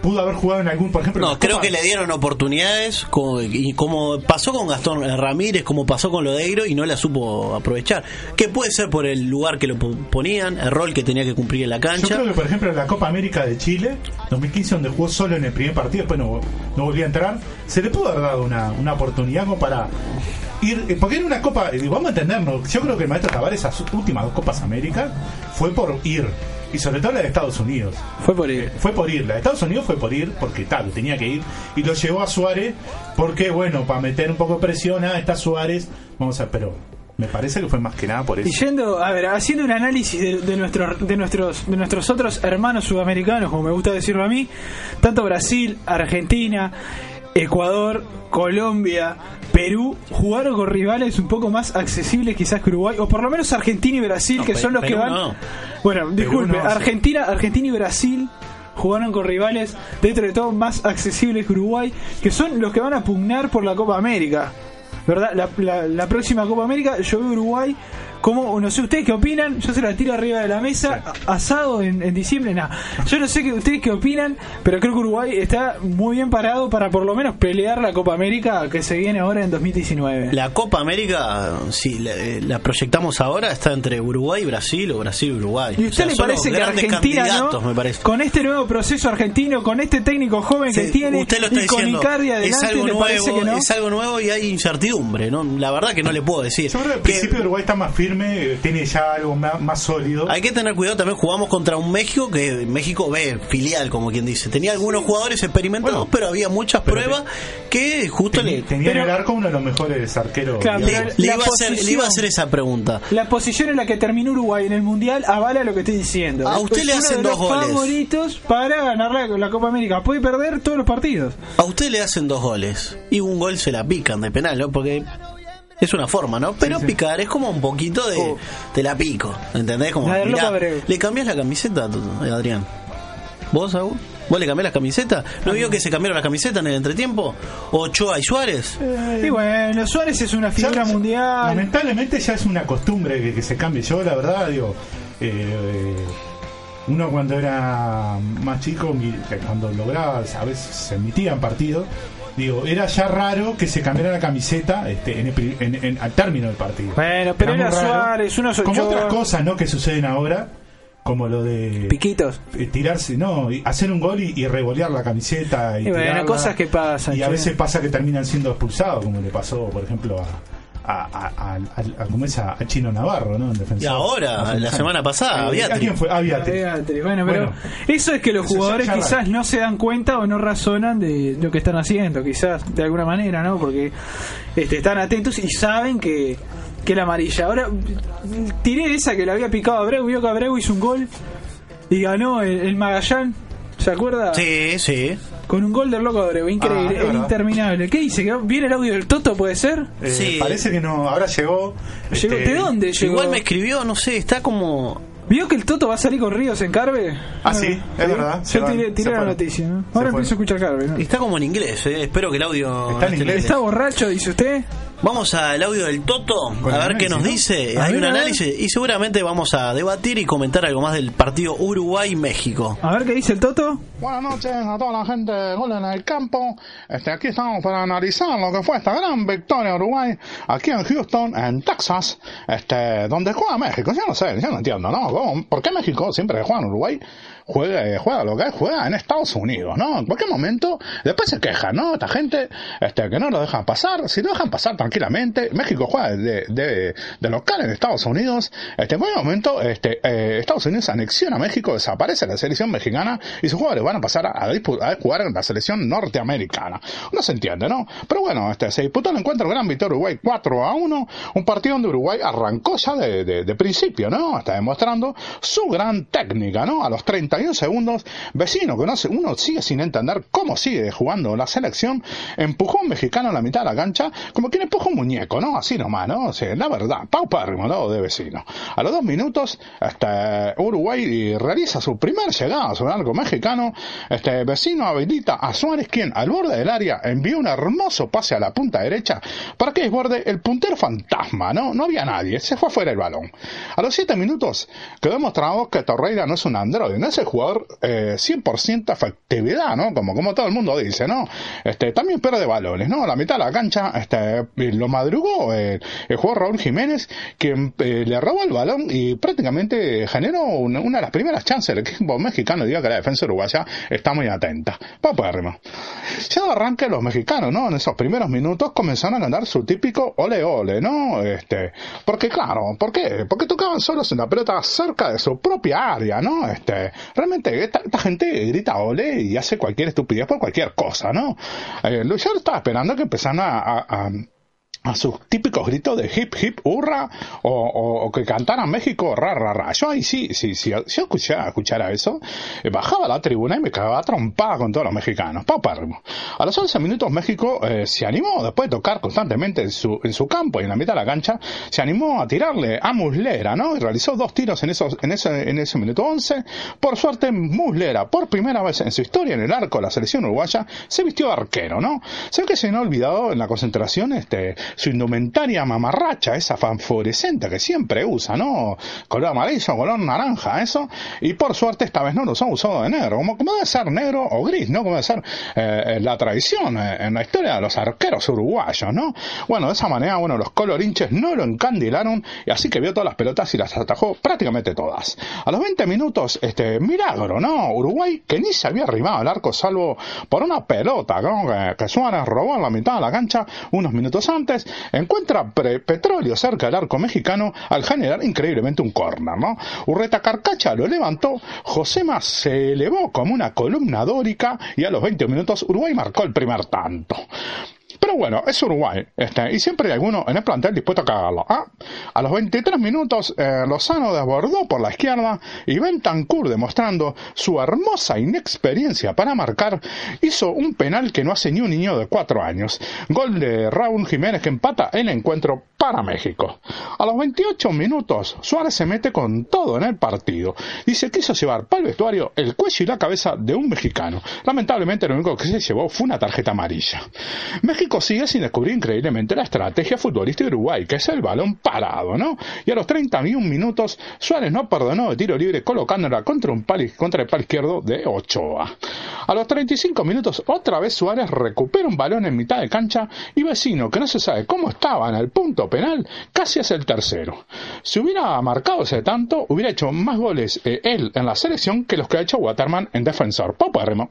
pudo haber jugado en algún, por ejemplo. No, creo Copa- que le dieron oportunidades como, y como pasó con Gastón Ramírez, como pasó con Lodeiro y no la supo aprovechar. Que puede ser por el lugar que lo po- ponían, el rol que tenía que cumplir en la Yo cancha. creo que, por ejemplo, en la Copa América de Chile, 2015, donde jugó solo en el primer partido, después no, no volvió a entrar, se le pudo haber dado una, una oportunidad como para ir. eh, Porque era una Copa, eh, vamos a entendernos, yo creo que el maestro Tavares, esas últimas dos Copas América, fue por ir. Y sobre todo la de Estados Unidos. Fue por ir. Fue por ir. La de Estados Unidos fue por ir porque tal, tenía que ir. Y lo llevó a Suárez porque, bueno, para meter un poco de presión, ah, está Suárez. Vamos a pero me parece que fue más que nada por eso. Y yendo, a ver, haciendo un análisis de, de, nuestros, de, nuestros, de nuestros otros hermanos sudamericanos, como me gusta decirlo a mí, tanto Brasil, Argentina, Ecuador, Colombia, Perú, jugaron con rivales un poco más accesibles quizás que Uruguay, o por lo menos Argentina y Brasil, No, que son los que van... no. Bueno, disculpe, no. Argentina, Argentina y Brasil jugaron con rivales dentro de todo más accesibles que Uruguay, que son los que van a pugnar por la Copa América. ¿Verdad? La, la- la próxima Copa América, yo veo Uruguay como, no sé ustedes qué opinan, yo se la tiro arriba de la mesa, asado en, en diciembre, nada. Yo no sé qué ustedes qué opinan, pero creo que Uruguay está muy bien parado para por lo menos pelear la Copa América que se viene ahora en 2019. La Copa América, si la, eh, la proyectamos ahora, está entre Uruguay y Brasil o Brasil y Uruguay. ¿Y O usted sea, le parece que Argentina, ¿no? me parece. con este nuevo proceso argentino, con este técnico joven que tiene usted lo está y con diciendo. Icardi es adelante, algo ¿le parece nuevo, que no? es algo nuevo y hay incertidumbre, ¿no? La verdad que no le puedo decir. Yo creo que al Que- principio Uruguay está más firme firme, tiene ya algo más, más sólido. Hay que tener cuidado, también jugamos contra un México que México ve filial, como quien dice. Tenía algunos jugadores experimentados, Bueno, pero había muchas pero pruebas que justo Tenía, le, tenía en pero- el arco uno de los mejores arqueros. Claro, le iba a hacer, le iba a hacer posición- esa pregunta. La posición en la que terminó Uruguay en el Mundial avala lo que estoy diciendo. A usted Es le uno hacen de dos los goles. favoritos para ganar la, la Copa América. Puede perder todos los partidos. A usted le hacen dos goles y un gol se la pican de penal, ¿no? Porque es una forma, ¿no? Pero picar es como un poquito de Oh. te la pico, ¿entendés? Como del mirá, le cambias la camiseta, eh, Adrián. ¿Vos, Saúl? ¿Vos le cambiás la camiseta? ¿No vio que se cambiaron las camisetas en el entretiempo? ¿Ochoa y Suárez? Y bueno, Suárez es una Ya- figura mundial. Lamentablemente ya es una costumbre que, que se cambie. Yo, la verdad, digo, eh, uno cuando era más chico, cuando lograba, a veces se emitían partidos, digo, era ya raro que se cambiara la camiseta este, en el en- en- al término del partido. Bueno, pero era. Suárez, uno Como Ochoa. otras cosas, ¿no? Que suceden ahora, como lo de Piquitos. eh, tirarse, no, y hacer un gol y, y revolear la camiseta. Y, Y bueno, tirarla. cosas que pasan, Y a veces pasa que terminan siendo expulsados, como le pasó, por ejemplo, a, a, a, a- a- a- ¿cómo es? a- a Chino Navarro, ¿no? En defensor. Y ahora, la semana pasada, Eh, Aviatri. ¿A quién fue? A Aviatri. Beatriz. Bueno, pero Bueno. eso es que los jugadores ya quizás raro. no se dan cuenta o no razonan de lo que están haciendo, quizás de alguna manera, ¿no? Porque este, están atentos y saben que, que la amarilla. Ahora, tiré esa que le había picado a Abreu, vio que Abreu hizo un gol y ganó el, el Magallán, ¿se acuerda? Sí, sí. Con un gol del loco Abreu, increíble, Ah, el verdad. interminable. ¿Qué dice? ¿Que ¿Viene el audio del Toto, puede ser? Eh, Sí. Parece que no, ahora llegó. Llegó- este, ¿De dónde llegó? Igual me escribió, no sé, está como... ¿Vio que el Toto va a salir con Ríos en Carve? Ah, sí, es verdad. Se Yo tiré, se tiré la noticia. ¿no? Ahora empiezo a escuchar Carve. ¿no? Está como en inglés, eh. espero que el audio... Está en inglés. ¿Está borracho, dice usted? Vamos al audio del Toto, a ver qué nos ¿no? dice. A Hay un análisis y seguramente vamos a debatir y comentar algo más del partido Uruguay-México. A ver qué dice el Toto. Buenas noches a toda la gente de Gol en el Campo. Este, aquí estamos para analizar lo que fue esta gran victoria de Uruguay aquí en Houston, en Texas, este, donde juega México. Yo no sé, yo no entiendo, ¿no? ¿Cómo? ¿Por qué México siempre que juega en Uruguay juega, juega lo que es, juega en Estados Unidos, ¿no? En cualquier momento, después se quejan, ¿no? Esta gente, este, que no lo dejan pasar. Si lo dejan pasar tranquilamente, México juega de, de, de local en Estados Unidos. Este, en cualquier momento, este, eh, Estados Unidos anexiona a México, desaparece la selección mexicana y sus jugadores van a pasar a, a jugar en la selección norteamericana. No se entiende, ¿no? Pero bueno, este, se disputó el encuentro gran victoria Uruguay 4 a 1, un partido donde Uruguay arrancó ya de, principio, ¿no? Está demostrando su gran técnica, ¿no? A los 31 segundos, vecino que no se- uno sigue sin entender cómo sigue jugando la selección, empujó un mexicano a la mitad de la cancha, como quien empuja un muñeco, ¿no? Así nomás, ¿no? O sea, la verdad, paupérrimo, ¿no? De vecino. A los dos minutos, este, Uruguay realiza su primera llegada sobre algo mexicano, este vecino habilita a Suárez, quien al borde del área envió un hermoso pase a la punta derecha para que desborde el puntero fantasma, ¿no? No había nadie, se fue fuera el balón. A los siete minutos quedó demostrado que Torreira no es un androide, no es el jugador eh, 100% efectividad, ¿no? Como, como todo el mundo dice, ¿no? Este, también pierde balones, ¿no? La mitad de la cancha, este, lo madrugó eh, el jugador Raúl Jiménez, quien eh, le robó el balón y prácticamente generó una, de las primeras chances del equipo mexicano, digo que la defensa uruguaya está muy atenta. Papérrimo. Ya de arranque los mexicanos, ¿no? En esos primeros minutos comenzaron a ganar su típico ole ole, ¿no? Este, porque claro, ¿por qué? Porque tocaban solos en la pelota cerca de su propia área, ¿no? Este, realmente esta, gente grita ole y hace cualquier estupidez por cualquier cosa, ¿no? Eh, yo estaba esperando que empezaran a- a- a a sus típicos gritos de hip hip hurra o, o- o que cantaran México ra ra ra. Yo ahí sí, sí, sí, yo escuchara, escuchara eso, eh, bajaba la tribuna y me cagaba trompada con todos los mexicanos. Paupérrimo. A los 11 minutos México eh, se animó, después de tocar constantemente en su, en su campo y en la mitad de la cancha, se animó a tirarle a Muslera, ¿no? Y realizó dos tiros en, esos, en, ese, en ese minuto 11. Por suerte, Muslera, por primera vez en su historia en el arco de la selección uruguaya, se vistió arquero, ¿no? Ve que se no ha olvidado en la concentración este, su indumentaria mamarracha, esa fanforescente que siempre usa, ¿no? Color amarillo, color naranja, eso. Y por suerte esta vez no lo usó, usó de negro, como, como debe ser negro o gris, ¿no? Como debe ser eh, la tradición eh, en la historia de los arqueros uruguayos, ¿no? Bueno, de esa manera, bueno, los colorinches no lo encandilaron y así que vio todas las pelotas y las atajó prácticamente todas. A los 20 minutos, este, milagro, ¿no? Uruguay que ni se había arrimado al arco salvo por una pelota, ¿no? Que, que Suárez robó la mitad de la cancha unos minutos antes Encuentra petróleo cerca del arco mexicano al generar increíblemente un córner, ¿no? Urreta Carcacha lo levantó, Josema se elevó como una columna dórica y a los 20 minutos Uruguay marcó el primer tanto. Pero bueno, es Uruguay, este, y siempre hay alguno en el plantel dispuesto a cagarlo. ¿ah? A los 23 minutos, eh, Lozano desbordó por la izquierda y Bentancur, demostrando su hermosa inexperiencia para marcar, hizo un penal que no hace ni un niño de 4 años. Gol de Raúl Jiménez que empata el encuentro para México. A los 28 minutos, Suárez se mete con todo en el partido. Dice que quiso llevar para el vestuario el cuello y la cabeza de un mexicano. Lamentablemente, lo único que se llevó fue una tarjeta amarilla. México sigue sin descubrir increíblemente la estrategia futbolista de Uruguay, que es el balón parado, ¿no? Y a los 31 minutos, Suárez no perdonó de tiro libre colocándola contra, un palo, contra el palo izquierdo de Ochoa. A los 35 minutos, otra vez Suárez recupera un balón en mitad de cancha y Vecino, que no se sabe cómo estaba en el punto penal, casi hace el tercero. Si hubiera marcado ese tanto, hubiera hecho más goles eh, él en la selección que los que ha hecho Waterman en defensor. Popérrimo.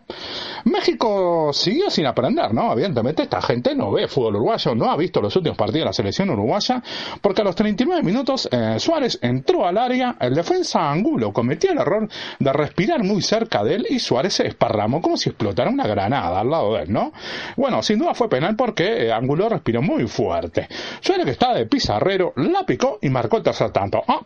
México siguió sin aprender, ¿no? Evidentemente esta gente no ve fútbol uruguayo, no ha visto los últimos partidos de la selección uruguaya, porque a los 39 minutos eh, Suárez entró al área, el defensa Angulo cometió el error de respirar muy cerca de él y Suárez se esparramó como si explotara una granada al lado de él, ¿no? Bueno, sin duda fue penal porque eh, Angulo respiró muy fuerte. Suárez que estaba de pizarrero, la picó y marcó el tercer tanto. Ah,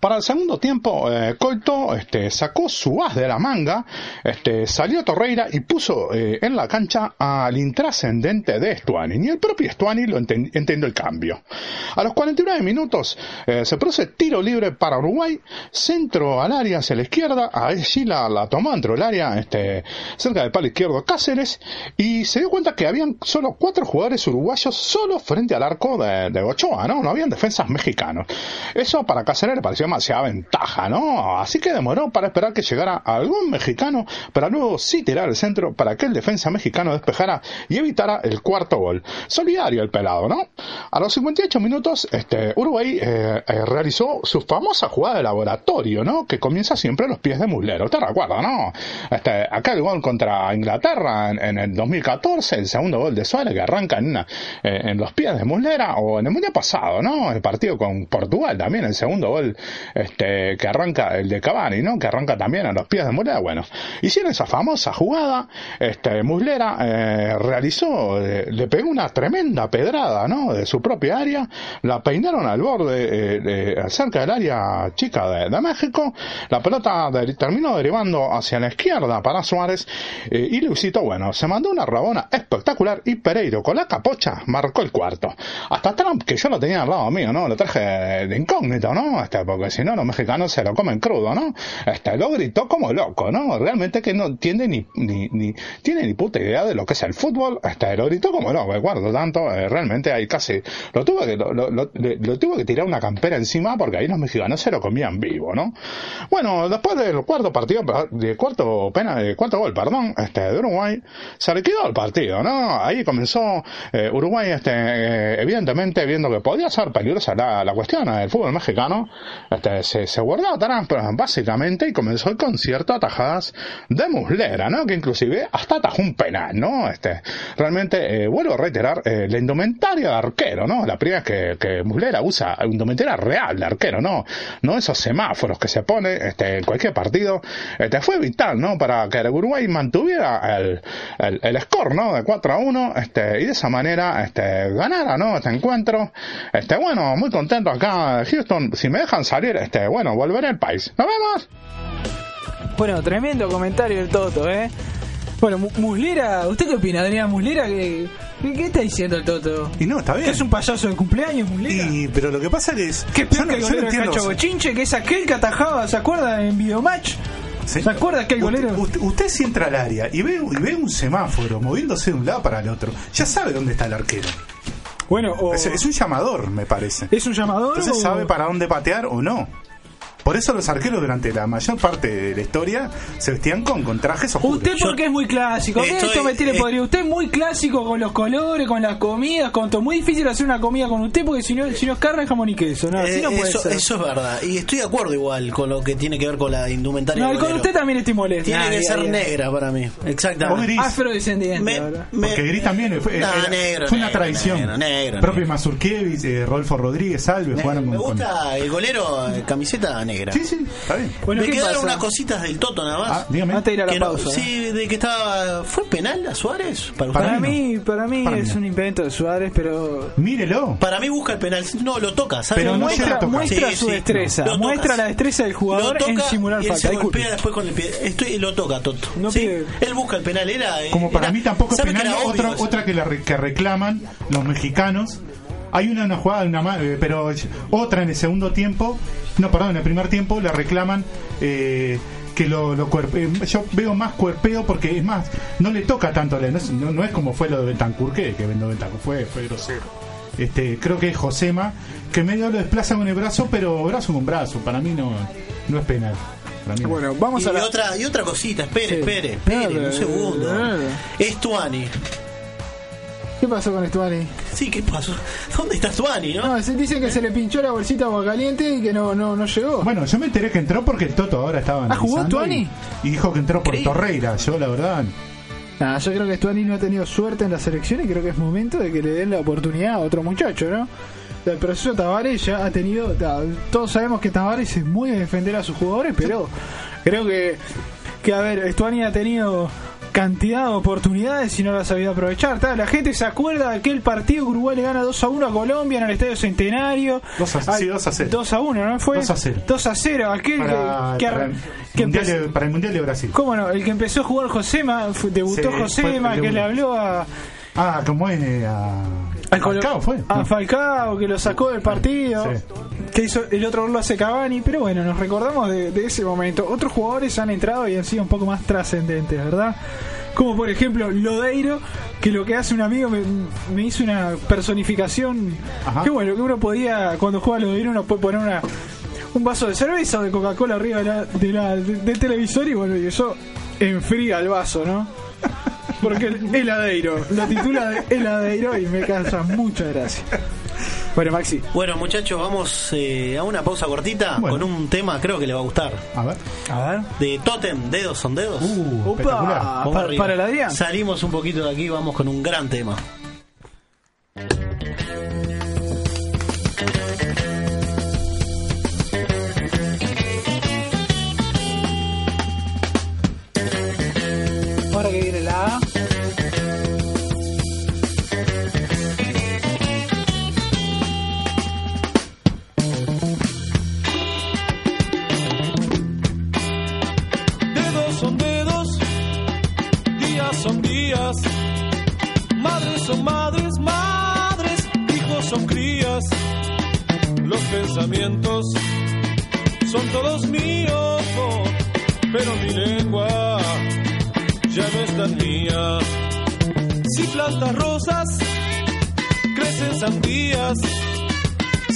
para el segundo tiempo, eh, Coito este, sacó su as de la manga, este, salió Torreira y puso eh, en la cancha al intrascendente de Estuani. Ni el propio Estuani lo enten- entendió el cambio. A los 49 minutos eh, se produce tiro libre para Uruguay, centro al área hacia la izquierda, allí la, la tomó dentro del área, este, cerca del palo izquierdo Cáceres, y se dio cuenta que habían solo cuatro jugadores uruguayos solo frente al arco de, Ochoa, ¿no? No habían defensas mexicanos. Eso para Cáceres pareció demasiada ventaja, ¿no? Así que demoró para esperar que llegara algún mexicano para luego sí tirar el centro para que el defensa mexicano despejara y evitara el cuarto gol. Solidario el pelado, ¿no? A los 58 minutos, este, Uruguay eh, eh, realizó su famosa jugada de laboratorio, ¿no? Que comienza siempre a los pies de Muslero. ¿Te recuerda, no? Este, acá el gol contra Inglaterra en, en el 2014, el segundo gol de Suárez que arranca en, una- eh, en los pies de Muslera, o en el mundial pasado, ¿no? El partido con Portugal también, el segundo gol este, que arranca, el de Cavani, ¿no? Que arranca también a los pies de Muslera. Bueno, hicieron esa famosa jugada, este, Muslera eh, realizó, eh, le pegó una tremenda pedrada, ¿no? De su propia área, la peinaron al borde, eh, cerca del área chica de, México, la pelota terminó derivando hacia la izquierda para Suárez, y Luisito, bueno, se mandó una rabona espectacular y Pereiro con la capocha marcó el cuarto. Hasta Trump, que yo lo tenía al lado mío, ¿no? Lo traje de incógnito, ¿no? Este, porque si no, los mexicanos se lo comen crudo, ¿no? Este, lo gritó como loco, ¿no? Realmente que no entiende ni, ni, ni, tiene ni puta idea de lo que es el fútbol, este, lo gritó como loco, guardo tanto, eh, realmente ahí casi, lo tuve que, lo, lo, lo- lo tuve que tirar una campera encima porque ahí los mexicanos se lo comían vivo, ¿no? Bueno, después del cuarto partido, de cuarto pena, de cuarto gol, perdón, este, de Uruguay, se liquidó el partido, ¿no? Ahí comenzó eh, Uruguay, este, eh, evidentemente viendo que podía ser peligrosa la, la cuestión del fútbol mexicano, este, se, se guardó atrás, pero básicamente, y comenzó el concierto a atajadas de Muslera, ¿no? Que inclusive hasta atajó un penal, ¿no? Este, realmente, eh, vuelvo a reiterar, eh, la indumentaria de arquero, ¿no? La primera que, que Muslera usa indumentaria real de arquero, ¿no? No esos semáforos que se pone este, en cualquier partido. Este, fue vital, ¿no? Para que el Uruguay mantuviera el, el, el score, ¿no? De 4 a 1, este, y de esa manera, este, ganara, ¿no? Este encuentro. Este, bueno, muy contento acá Houston. Si me dejan salir, este, bueno, volveré al país. ¡Nos vemos! Bueno, tremendo comentario del Toto, ¿eh? Bueno, Mu- Muslera, ¿usted qué opina, Adrián Muslera? ¿Qué, qué, qué está diciendo el Toto? Y no, está bien. ¿Que es un payaso de cumpleaños, Muslera? Y, pero lo que pasa que es. ¿Qué peor que el golero de entiendo, Cacho o sea, Bochinche? Que es aquel que atajaba, ¿se acuerda? En Videomatch. ¿sí? ¿Se acuerda que el Usted- golero? Usted, usted si entra al área y ve, y ve un semáforo moviéndose de un lado para el otro, ya sabe dónde está el arquero. Bueno, o Es, es un llamador, me parece. es un llamador Entonces o- sabe para dónde patear o no. Por eso los arqueros durante la mayor parte de la historia se vestían con, con trajes oscuros. Usted porque es muy clásico. ¿Qué Estoy- esto me tiene eh, podrido? Usted es muy clásico con los colores, con las comidas, con todo. Muy difícil hacer una comida con usted porque si no, si no es carne, jamón y queso. No, así Eh, no puede eso, ser. eso es verdad. Y estoy de acuerdo igual con lo que tiene que ver con la indumentaria. no, con usted también estoy molesto. Tiene Nah, que ser negra para mí. O Exactamente. gris. Afrodescendiente, Me- me- Porque Gris también fue, era- negro, fue una negro, tradición. negro, negro, Propio. Mazurkiewicz, eh, Rodolfo Rodríguez, Alves, jugaron me con- con- gusta el golero, eh, camiseta negra. Sí, sí, está bien. Bueno, me ¿qué quedaron pasa? unas cositas del Toto nada más. Ah, dígame. Antes de ir a la Que no- pausa. ¿eh? sí, de que estaba. ¿Fue penal a Suárez? Para, Para Para mí mí, para mí Para mí es no. un invento de Suárez, pero Mírelo. Para mí busca el penal. No, lo toca, ¿sabes? Pero no muestra, a tocar. muestra Sí, su sí, destreza, lo toca. muestra la destreza del Lo jugador en toca simular y él falta. se Disculpe. golpea después con el pie. Esto, y lo toca, Toto. No Sí, Él busca el penal. Era, Como para era- mí tampoco es ¿sabe que penal, otra, otra que, la re- que reclaman los mexicanos. Hay una, una jugada, una, eh, pero otra en el segundo tiempo, no, perdón, en el primer tiempo la reclaman eh, que lo, lo cuerpe- eh, yo veo más cuerpeo porque es más, no le toca tanto, no es, no, no es como fue lo de Bentancur, que, que Bentancur fue, fue grosero. Este, creo que es Josema, que medio lo desplaza con el brazo, pero brazo con brazo, para mí no, no es penal. Bueno, vamos Y a la... otra, y otra cosita, espere, Sí. espere, espere, un segundo. nada. Estuani. ¿Qué pasó con Estuani? Sí, ¿qué pasó? ¿Dónde está Estuani, no? No, se- dicen que se le pinchó la bolsita agua caliente y que no, no, no llegó. Bueno, yo me enteré que entró porque el Toto ahora estaba ¿Ah, jugó analizando Tuani? Y, y dijo que entró por Increíble. Torreira. Yo, la verdad, Nah, yo creo que Stuani no ha tenido suerte en la selección y creo que es momento de que le den la oportunidad a otro muchacho, ¿no? El proceso Tavares ya ha tenido. Todos sabemos que Tavares es muy de defender a sus jugadores, pero creo que, que a ver, Stuani ha tenido cantidad de oportunidades y no las sabido aprovechar. ta, La gente se acuerda de aquel partido que Uruguay le gana 2 a 1 a Colombia en el Estadio Centenario. Dos a- Ay, sí, 2 a 0. 2 a 1, ¿no fue? 2 a 0. 2 a 0, aquel para, que, que, para, que el mundial empezó- para el Mundial de Brasil. ¿Cómo no? El que empezó a jugar Josema, debutó Sí, Josema, que le habló a, Ah, como en eh, a, Falcao, fue. a ¿no? Falcao, que lo sacó del partido, Sí. que hizo el otro gol lo hace Cavani, pero bueno, nos recordamos de, de ese momento. Otros jugadores han entrado y han sido un poco más trascendentes, ¿verdad? Como por ejemplo Lodeiro, que lo que hace un amigo me, me hizo una personificación. Ajá. Que bueno, que uno podía, cuando juega Lodeiro, uno puede poner una un vaso de cerveza o de Coca-Cola arriba de la, de la- de- del televisor y bueno, y eso enfría el vaso, ¿no? Porque el heladeiro, lo titula de heladeiro y me causa mucha gracia. Bueno, Maxi, Bueno, muchachos, vamos eh, a una pausa cortita Bueno. con un tema, creo que le va a gustar. A ver. a ver. De Totem, dedos son dedos. Uh, Opa, para, para el Adrián. Salimos un poquito de aquí, vamos con un gran tema. Ahora que viene la pensamientos son todos míos, pero mi lengua ya no es tan mía. Si plantas rosas, crecen sandías.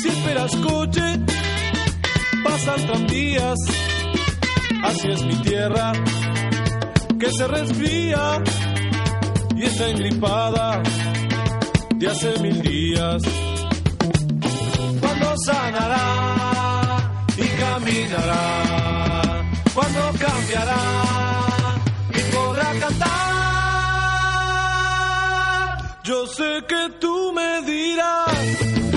Si esperas coche, pasan tranvías. Así es mi tierra, que se resfría y está engripada de hace mil días. Sanará y caminará, cuando cambiará y podrá cantar. Yo sé que tú me dirás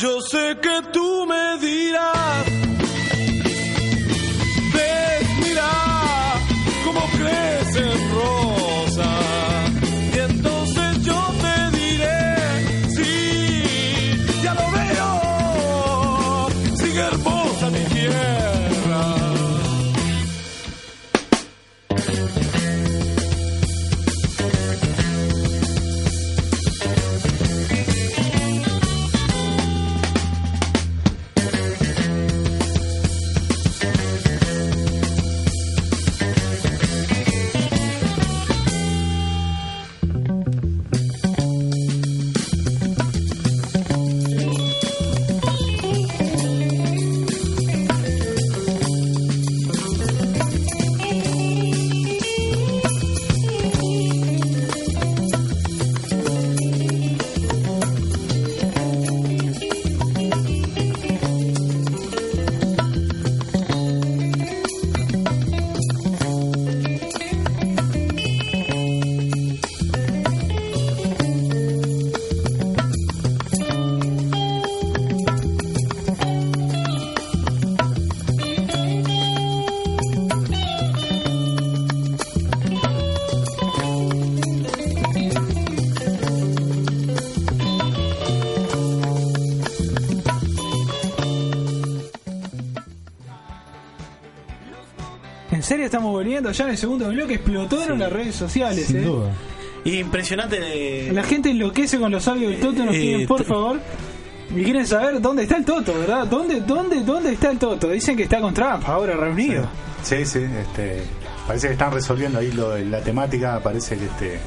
Yo sé que tú me serio estamos volviendo ya en el segundo bloque, explotaron las redes sociales, Sin eh. duda. Impresionante de... La gente enloquece con los audios del Toto, nos Eh, piden por te- favor. Y quieren saber dónde está el Toto, ¿verdad? ¿Dónde, dónde, dónde está el Toto? Dicen que está con Trump ahora reunido. Sí, sí, este, parece que están resolviendo ahí lo de la temática, parece que este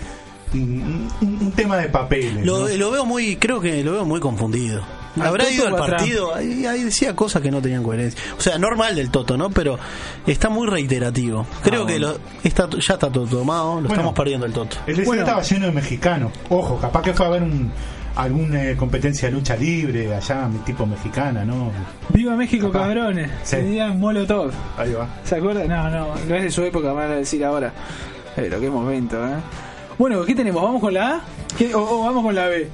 un, un- un tema de papeles. Lo, ¿no? lo veo muy, creo que lo veo muy confundido. Habrá ido al partido, ahí, ahí decía cosas que no tenían coherencia. O sea, normal del Toto, ¿no? Pero está muy reiterativo. Creo Ah, que bueno. lo, está, ya está todo tomado, lo Bueno. estamos perdiendo el Toto. El Bueno. estaba lleno de mexicanos. Ojo, capaz que fue a ver un, alguna eh, competencia de lucha libre allá, tipo mexicana, ¿no? Viva México, Capaz. cabrones. Sí. Tenían Molotov. Ahí va. ¿Se acuerdan? No, no, no es de su época, me van a decir ahora. Pero qué momento, ¿eh? Bueno, ¿qué tenemos? ¿Vamos con la A? ¿Qué- o, o vamos con la B?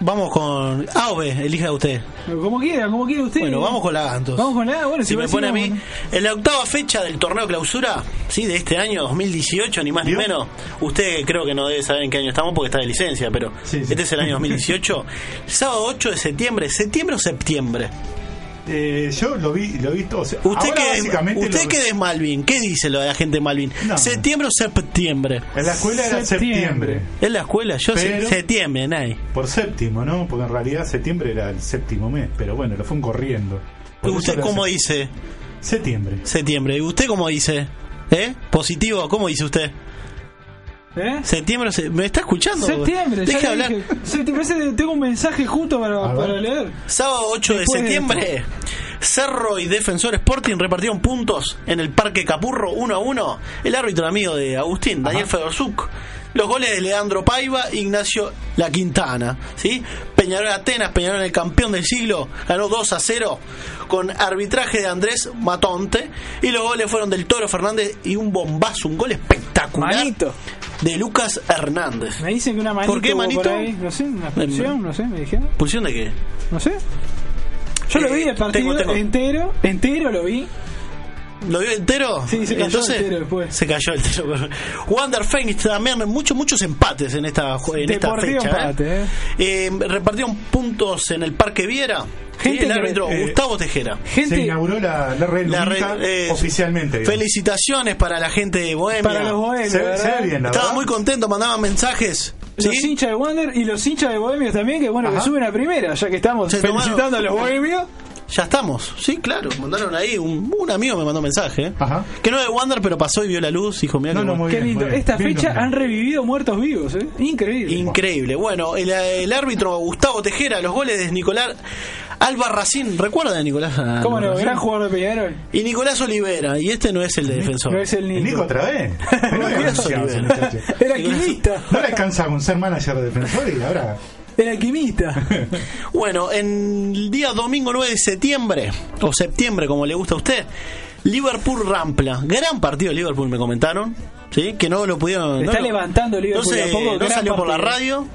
Vamos con A o B, elija usted. Como quiera, como quiera usted. Bueno, vamos con la A entonces. Vamos con la A, bueno, si me pone a mí, en la octava fecha del torneo clausura, sí, de este año 2018, ni más ni menos. Usted creo que no debe saber en qué año estamos porque está de licencia, pero Sí, sí. este es el año 2018. Sábado 8 de septiembre, septiembre o septiembre. Eh, yo lo vi, lo vi todo. o sea, Usted que usted que es Malvin, ¿qué dice lo de la gente de Malvin? No. ¿Septiembre o septiembre? en la escuela era Septiembre. En la escuela, yo sé septiembre, Nay. Por séptimo, ¿no? Porque en realidad septiembre era el séptimo mes, pero bueno, lo fueron corriendo. Por ¿Usted cómo dice Septiembre. septiembre? ¿Y usted cómo dice? ¿Eh? ¿Positivo? ¿Cómo dice usted? ¿Eh? ¿Septiembre? ¿Me está escuchando? Septiembre, ya hablar. dije. Septiembre, ese- tengo un mensaje justo para, leer. Sábado 8 de Después de septiembre, Cerro y Defensor Sporting repartieron puntos en el Parque Capurro 1 a 1. El árbitro amigo de Agustín, Daniel Fedorzuk. Los goles de Leandro Paiva, Ignacio La Quintana. ¿sí? Peñarol Atenas, Peñarol el campeón del siglo, ganó 2 a 0 con arbitraje de Andrés Matonte. Y los goles fueron del Toro Fernández y un bombazo, un gol espectacular Manito. De Lucas Hernández. Me dicen que una manito. ¿Por qué, manito? por ahí. No sé, una expulsión, no sé, me dijeron. ¿Pulsión de qué? No sé. Yo lo Eh, vi el partido tengo- tengo. entero, entero lo vi. ¿Lo vio entero? Sí, se cayó Entonces, entero después. Se cayó entero. Wander Phoenix también, muchos, muchos empates en esta, en esta fecha. empate, ¿eh? Eh, repartieron puntos en el Parque Viera. Gente Sí, el que- árbitro eh, Gustavo Tejera. Se Gente, inauguró la, la red La red, eh, oficialmente. digamos. Felicitaciones para la gente de Bohemia. para los bohemios, Se, se Estaba verdad. muy contento, mandaban mensajes. Los hinchas de Wander y los hinchas de Bohemios también, que bueno, que Ajá. suben a primera, ya que estamos Se tomaron- felicitando a los Bohemios. Ya estamos, sí, claro. Mandaron ahí, un, un amigo me mandó un mensaje. ¿eh? Ajá. Que no es de Wander, pero pasó y vio la luz. Dijo, mira No, no, Qué bien, lindo. Esta Bien fecha han revivido muertos vivos, ¿eh? Increíble. Increíble. Bueno, el, el árbitro Gustavo Tejera, los goles de Nicolás Alba Racín. ¿Recuerda a Nicolás? Alba ¿Cómo no? Racín? Gran jugador de Peñarol. Y Nicolás Olivera. Y este no es el de defensor. No es el ¿El Nico. Nico otra vez? Nicolás Olivera. Era quimista. No le alcanza con ser manager de defensor y ahora. Era quimista. Bueno, en el día domingo 9 de septiembre, o septiembre como le gusta a usted, Liverpool Rampla. Gran partido Liverpool, me comentaron. ¿Sí? Que no lo pudieron. Está no, levantando Liverpool No, se- a poco, no salió por la radio.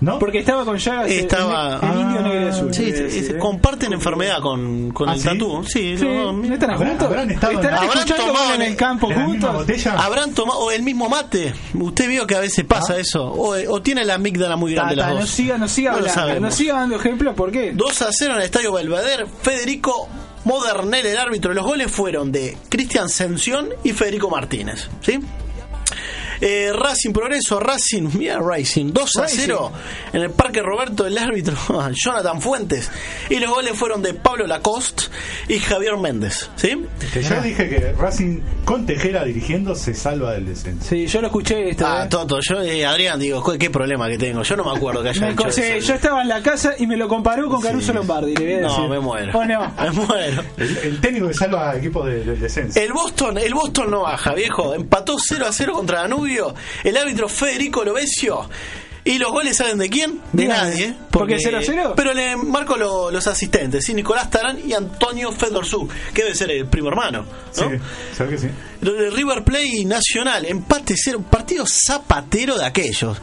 ¿No? Porque estaba con Llagas el- Estaba- el, el indio Ah, negro y azul. Sí, ¿eh? comparten enfermedad con, con ¿Ah, el sí? tatú. Sí, Sí, no, ¿no están ¿Habrán- juntos? habrán estado en- ¿Estarán habrán escuchando tomado en el campo ¿En la misma juntos? Habrán tomado o el mismo mate. Usted vio que a veces pasa eso. O, o tiene la amígdala muy grande Ta, ta, las no dos. siga, no siga No lo hablando, no siga dando ejemplos, ¿por qué? 2 a 0 en el estadio Belvedere. Federico Modernel, el árbitro. Los goles fueron de Cristian Sención y Federico Martínez. ¿Sí? Eh, Racing Progreso, Racing, mira Racing, 2 a Racing. 0 en el Parque Roberto, el árbitro Jonathan Fuentes. Y los goles fueron de Pablo Lacoste y Javier Méndez. ¿Sí? Que yo dije que Racing con Tejera dirigiendo se salva del descenso. Sí, yo lo escuché. Ah. Toto, yo, eh, Adrián, digo, ¿qué, problema que tengo? Yo no me acuerdo que haya Me sí, eso. yo estaba en la casa y me lo comparó con Caruso Lombardi. Le voy a No, me muero. ¿O no? Me muero. El, el técnico que salva al equipo de- del descenso. El Boston, el Boston no baja, viejo. Empató 0 a 0 contra Danubio. El árbitro Federico Lovesio. ¿Y los goles salen de quién? De nadie. ¿Por qué 0 a 0? Pero le marco lo- los asistentes, ¿sí? Nicolás Tarán y Antonio Fedorzú, que debe ser el primo hermano. Sí, ¿no? ¿sabes que sí? River Play Nacional, empate cero, partido zapatero de aquellos.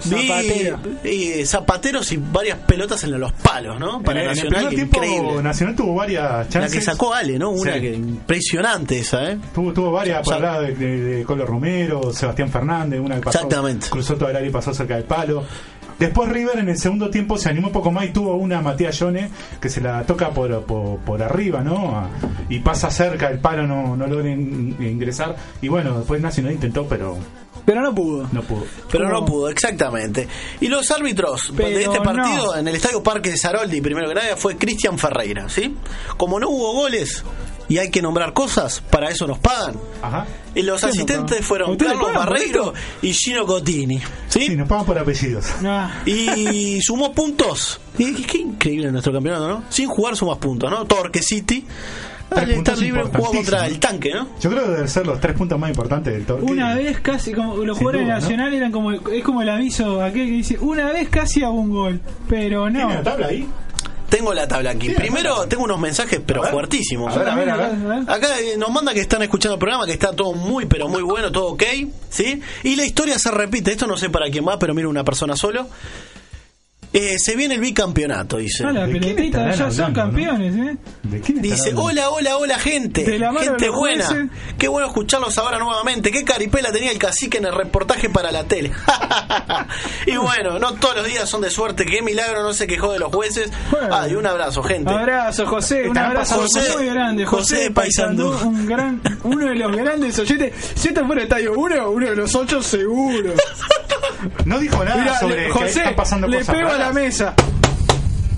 Zapatero. y zapateros y varias pelotas en los palos, ¿no? Para en, el- en tiempo increíble. Nacional tuvo varias La chances. que sacó Ale, ¿no? Una Sí. que impresionante esa, ¿eh? Tuvo, tuvo varias O sea, lado de, de, de Colo Romero, Sebastián Fernández, una que pasó, Exactamente. cruzó todo el área y pasó cerca del palo. Después River en el segundo tiempo se animó un poco más y tuvo una Matías Yone que se la toca por, por, por arriba, ¿no? Y pasa cerca del palo, no, no logra in- ingresar. Y bueno, después Nacional intentó, pero Pero no pudo. no pudo. Pero no pudo, exactamente. Y los árbitros Pero de este partido no. en el Estadio Parque de Saroldi, primero que nada, fue Cristian Ferreira, ¿sí? Como no hubo goles y hay que nombrar cosas, para eso nos pagan. Ajá. Y los ¿Quién nos asistentes fueron ¿Ustedes Carlos Barreiro y Gino Cotini, ¿sí? Sí, nos pagan por apellidos. Ah, Y sumó puntos. Y qué increíble nuestro campeonato, ¿no? Sin jugar sumas puntos, ¿no? Torque City. Al estar libre jugó contra el tanque, ¿no? Yo creo que deben ser los tres puntos más importantes del torneo. una vez casi, como los Sin jugadores duda, ¿no? nacionales eran como, es como el aviso aquel que dice, una vez casi hago un gol, pero no. ¿Tiene la tabla ahí? Tengo la tabla aquí. Sí, Primero tengo unos mensajes, pero ver. fuertísimos. A ver, a ver, a ver. Acá eh, nos manda que están escuchando el programa, que está todo muy, pero muy bueno, todo ok, ¿sí? Y la historia se repite, esto no sé para quién va, pero mira una persona solo. Eh, se viene el bicampeonato, dice. Ah, la ¿De quién pelotita, ya son campeones, ¿eh? ¿De quién Dice, hablando? hola, hola, hola gente. De la mano gente de buena. jueces. Qué bueno escucharlos ahora nuevamente. Qué caripela tenía el cacique en el reportaje para la tele. y bueno, no todos los días son de suerte. Qué milagro no se quejó de los jueces. Bueno. Ay, un abrazo, gente. Abrazo, José, un abrazo pasando- muy grande. José José. Paysandú, un gran, uno de los grandes oyentes. Si esto fuera estadio 1, uno de los ocho seguro. No dijo nada Mirá, sobre le- que José, están pasando le cosas la mesa.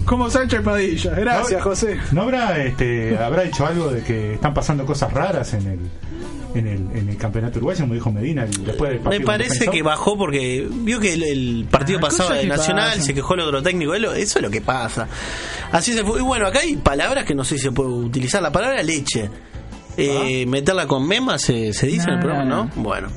Como Sánchez Padilla. Gracias, ¿No- José. ¿No habrá, este, habrá dicho algo de que están pasando cosas raras en el, en el, en el campeonato uruguayo, como dijo Medina, el- después del Me partido parece defensor? que bajó porque vio que el, el partido Ah, pasado de Nacional pasan. se quejó el otro técnico. Eso es lo que pasa. Así se fue. Y bueno, acá hay palabras que no sé si se puede utilizar. La palabra leche. Eh, Meterla con mema se, se dice en el programa, no, ¿no? Bueno.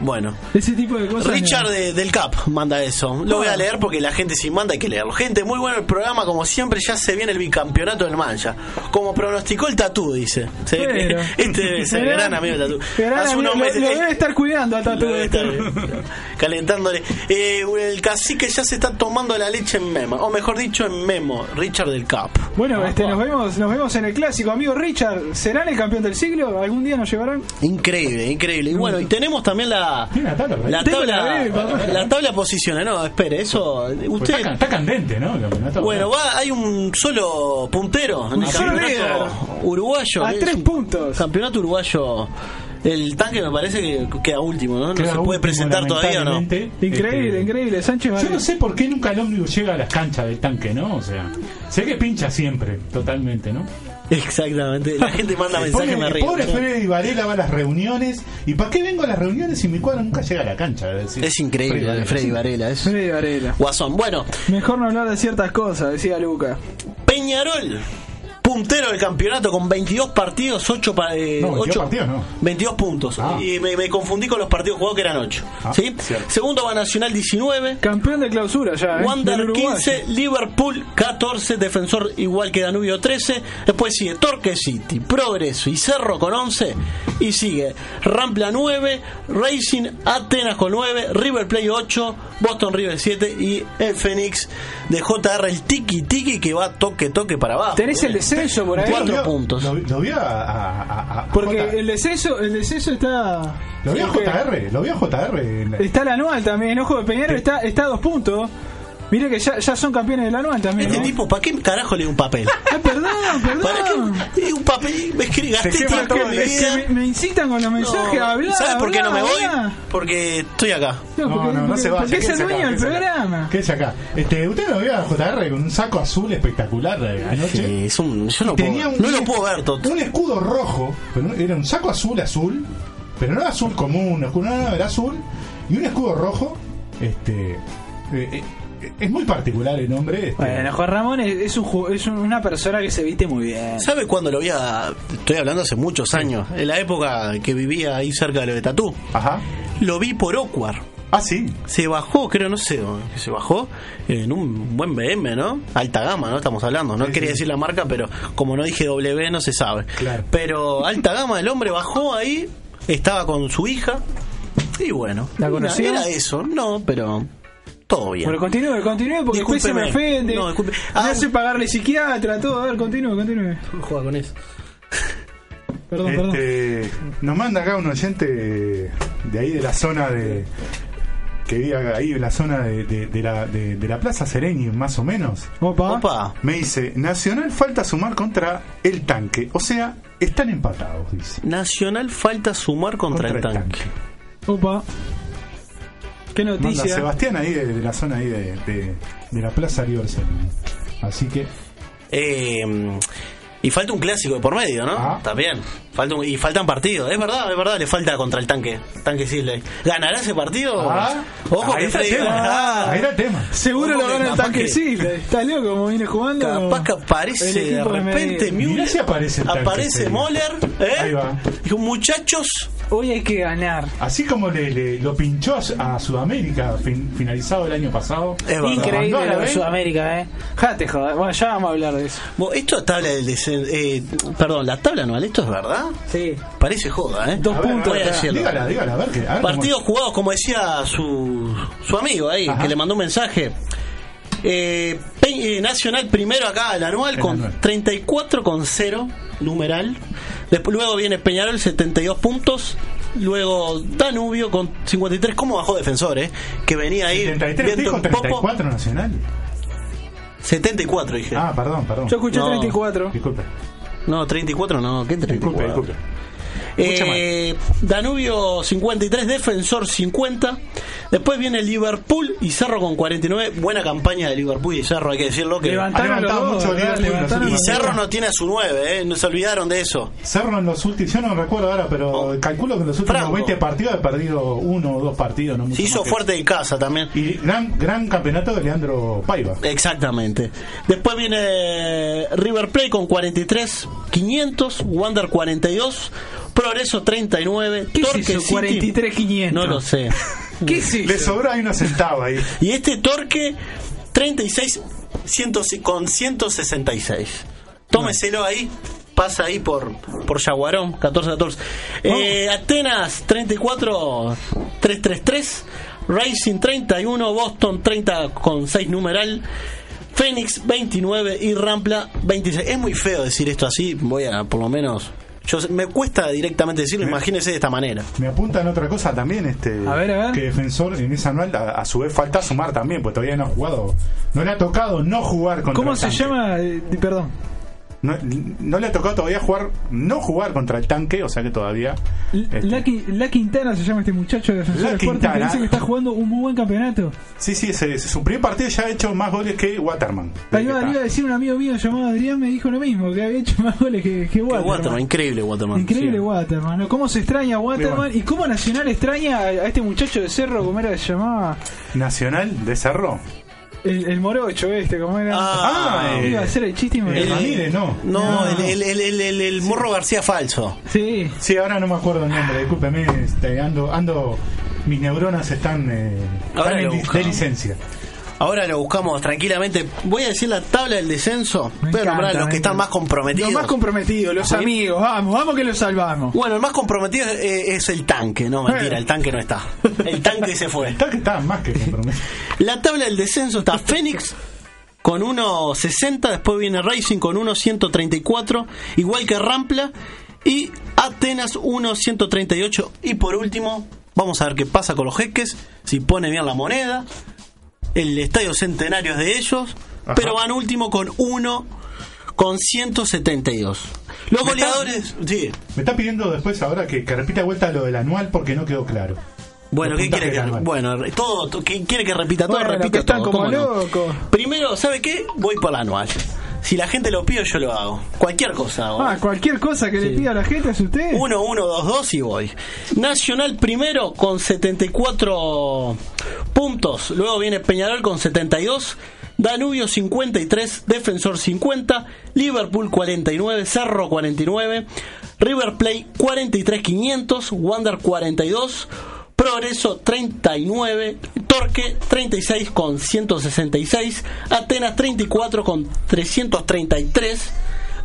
Bueno. Ese tipo de cosas. Richard no. de- del CAP manda eso. Lo voy a leer porque la gente si manda hay que leerlo. Gente, muy bueno el programa. Como siempre, ya se viene el bicampeonato del Mancha. Como pronosticó el Tatú, dice. Se ve que Pero- este debe ser Gran- gran amigo del Tatú. Hace unos meses- lo debe estar cuidando a Tatú. Debe estar este. calentándole. Eh, el cacique ya se está tomando la leche en Memo. O mejor dicho, en Memo. Richard del CAP. Bueno, este, nos vemos, nos vemos en el clásico, amigo Richard. ¿Serán el campeón del siglo? ¿Algún día nos llevarán? Increíble, increíble. Y bueno, y tenemos también la. Tiene la tabla, ahí. La tabla, la posiciones, no, espere, eso. Pues Usted, está, está candente, ¿no? Bueno, va, hay un solo puntero en el solo campeonato líder. uruguayo. A tres es un puntos. Campeonato uruguayo El tanque me parece que queda último, ¿no? No Queda se puede último, presentar todavía o no. Increíble, Este, increíble. Sánchez Yo no sé por qué nunca el ómnibus llega a las canchas del tanque, ¿no? O sea, sé que pincha siempre, totalmente, ¿no? Exactamente. La gente manda mensajes, pobre, me río. pobre Freddy Varela va a las reuniones. ¿Y para qué vengo a las reuniones si mi cuadro nunca llega a la cancha? Es, decir, Es increíble, Varela, Freddy. Varela. Es Freddy Varela. guasón. Bueno, Mejor no hablar de ciertas cosas, decía Luca. Peñarol. Puntero del campeonato con 22 partidos, 8 pa- eh, No, 22 ocho- partidos no. 22 puntos. Ah. Y me, me confundí con los partidos jugados que eran 8. Ah, ¿sí? cierto. Segundo va Nacional 19. Campeón de clausura ya, ¿eh? Wander Del Uruguay. 15, Liverpool 14, Defensor igual que Danubio 13, después sigue Torque City, Progreso y Cerro con 11, y sigue Rampla 9, Racing Atenas con 9, River Play 8, Boston River 7 y el Phoenix de JR, el Tiki Tiki que va toque toque para abajo. Tenés el ¿eh? descenso por ahí. Cuatro puntos. Lo, lo vio a, a- a- a- Porque J- el descenso, el descenso está. Lo vio a JR, lo vio a JR. Está el anual también, ojo de Peñarol está, está a dos puntos. Mire que ya, ya son campeones del anual también. Este tipo, ¿para qué carajo le un papel? Ah, perdón, ¿Para perdón. qué? Un papel, me escribí, gasté tiempo todo, mi Es que vida. me, me incitan con los mensajes a hablar. ¿Sabes por qué no me voy? hablar. Porque estoy acá. No, No, porque, no, no porque- se vaya. porque es el dueño del programa. Quédese acá. Este, ¿Usted lo vio a JR con un saco azul espectacular de anoche? Sí, es un, yo no, Tenía puedo, un, no lo puedo ver, Toto. Un escudo rojo, pero no- era un saco azul, azul, pero no era azul común, no, no, no, era azul, y un escudo rojo. Este, eh, eh, es muy particular el nombre. Este, Bueno, Juan Ramón es, es un, ju- es un- una persona que se viste muy bien. ¿Sabe cuándo lo vi? a- Estoy hablando hace muchos años, en la época que vivía ahí cerca de lo de Tatú. Ajá. Lo vi por Ocuar. Ah, sí. Se bajó, creo, no sé, se bajó en un buen BM, ¿no? Alta gama, ¿no? Estamos hablando. No Sí, quería sí. decir la marca, pero como no dije W, no se sabe. Claro. Pero alta gama, el hombre bajó ahí, estaba con su hija, y bueno. ¿La conoció? Era eso, no, pero todo bien. Bueno, continúe, continúe porque después se me ofende. No, disculpe. me Ah, hace pagarle psiquiatra, todo. A ver, continúe, continúe. Juega con eso. Perdón, perdón. Este, nos manda acá un oyente de ahí de la zona de que vive ahí en la zona de, de- de la, de, de la Plaza Sereni más o menos Opa. Opa. me dice Nacional falta sumar contra el tanque o sea están empatados dice Nacional falta sumar contra, el tanque. Opa. Qué Manda noticia. Sebastián ahí de, de la zona ahí de, de- de la Plaza River Sereni así que Eh, y falta un clásico de por medio, ¿no? Ah. También. Falta un- y faltan partidos. Es verdad, es verdad, le falta contra el tanque. Tanque Sisley. ¿Ganará ese partido? Ah. Ojo Ahí que está tema. ah, ahí era el tema Seguro Ojo lo gana el tanque que- sí. Está loco como viene jugando. Capaz que aparece de repente Müller. si aparece el tanque, Aparece. Moller. ¿eh? Ahí va. Dijo, muchachos. Hoy hay que ganar. así como le, le- lo pinchó a, Sudamérica fin- finalizado el año pasado Es. Increíble lo de. Sudamérica, eh. Jate, joder. Bueno, ya vamos a hablar de eso. Bueno, esto es tabla del descen- eh, Perdón, la tabla anual, ¿esto es verdad? Sí. Parece joda, ¿eh? Dos A puntos. ver, a dígala dígala a ver que a ver cómo- Partidos jugados, como decía su, su amigo ahí, Ajá. que le mandó un mensaje. Eh, eh, Nacional primero acá, el anual, El con anual. 34 con 0, numeral. Después, luego viene Peñarol, 72 puntos. Luego Danubio con 53. ¿Cómo bajó defensor, eh? Que venía ahí. 73 viento dijo popa. 34 nacional 74 dije. ah perdón perdón Yo escuché No. 34. disculpe No, 34 no, ¿qué 34? disculpe disculpe Eh, Danubio 53, Defensor 50. Después viene Liverpool y Cerro con 49. Buena campaña de Liverpool y Cerro, hay que decirlo que. Levantaron mucho Y Cerro no tiene a su 9, ¿eh? no se olvidaron de eso. Cerro en los últimos yo no recuerdo ahora pero Oh. calculo que en los últimos Franco. 20 partidos ha perdido uno o dos partidos no mucho Se hizo fuerte en casa también. eso. y gran gran campeonato de Leandro Paiva Exactamente. Después viene River Plate con 43, 500, Wander 42, Progreso 39, ¿Qué es Torque eso? City- 43, 500. No lo sé. ¿Qué es le eso? sobró ahí unos centavos ahí Y este Torque 36 100 con 166. Tómeselo ahí. Pasa ahí por, por Yaguarón, 14-14. Eh, Atenas 34 333. Racing 31. Boston 30 con 6 numeral. Phoenix 29 y Rampla 26. Es muy feo decir esto así. Voy a, por lo menos. Yo, me cuesta directamente decirlo. Imagínese de esta manera. me apuntan otra cosa también este A ver, a ver. que defensor en esa anual a, a su vez falta sumar también pues todavía no ha jugado no le ha tocado no jugar contra ¿Cómo el se tanque. llama? Eh, perdón. No, no le ha tocado todavía jugar, no jugar contra el tanque, o sea que todavía. este, La, Qui- La Quintana se llama este muchacho de La Sporting que Quintana. dice que está jugando un muy buen campeonato. sí, sí, ese- ese- su primer partido ya ha hecho más goles que Waterman. Ahí iba a decir un amigo mío llamado Adrián, me dijo lo mismo, que había hecho más goles que, Waterman. Waterman, increíble Waterman. Increíble Sí. Waterman, ¿no? ¿Cómo se extraña Waterman? ¿Y cómo Nacional extraña a, este muchacho de Cerro, cómo era que se llamaba? Nacional de Cerro. El, el morocho este, ¿cómo era? Ah, iba a hacer el chiste y me el- Ramírez, no. No, No. el, el, el, el, el- el Morro García falso. Sí. Sí, ahora no me acuerdo el nombre, discúlpeme, este, ando, ando, mis neuronas están, eh, Ahora están de licencia. Ahora lo buscamos tranquilamente. Voy a decir la tabla del descenso. Me Voy a nombrar a los que están más comprometidos. Los más comprometidos, los ¿Sí? amigos, vamos, vamos que los salvamos. Bueno, el más comprometido es, es el tanque. No, mentira, Eh. el tanque no está. El tanque se fue. Está que está más que comprometido. La tabla del descenso está Fénix con 1.60, después viene Racing con 1.134, igual que Rampla, y Atenas 1.138. Y por último, vamos a ver qué pasa con los jeques, si pone bien la moneda. El estadio centenario es de ellos, Ajá. pero van último con 1 con 172. Los Me está- goleadores, sí. Me está pidiendo después ahora que, que repita de vuelta lo del anual porque no quedó claro. Bueno, Los ¿qué quiere que. Bueno, todo, to- ¿quién quiere que repita todo? Bueno, todo. como ¿cómo no? locos. Primero, ¿sabe qué? Voy por la anual. Si la gente lo pide, yo lo hago. Cualquier cosa hago. Ah, cualquier cosa que le pida a la gente es usted. 1, 1, 2, 2 y voy. Nacional primero con 74 puntos. Luego viene Peñarol con 72. Danubio 53, Defensor 50, Liverpool 49, Cerro 49, River Plate 43 500, Wander 42, Progreso 39, Torque 36 con 166, Atenas 34 con 333,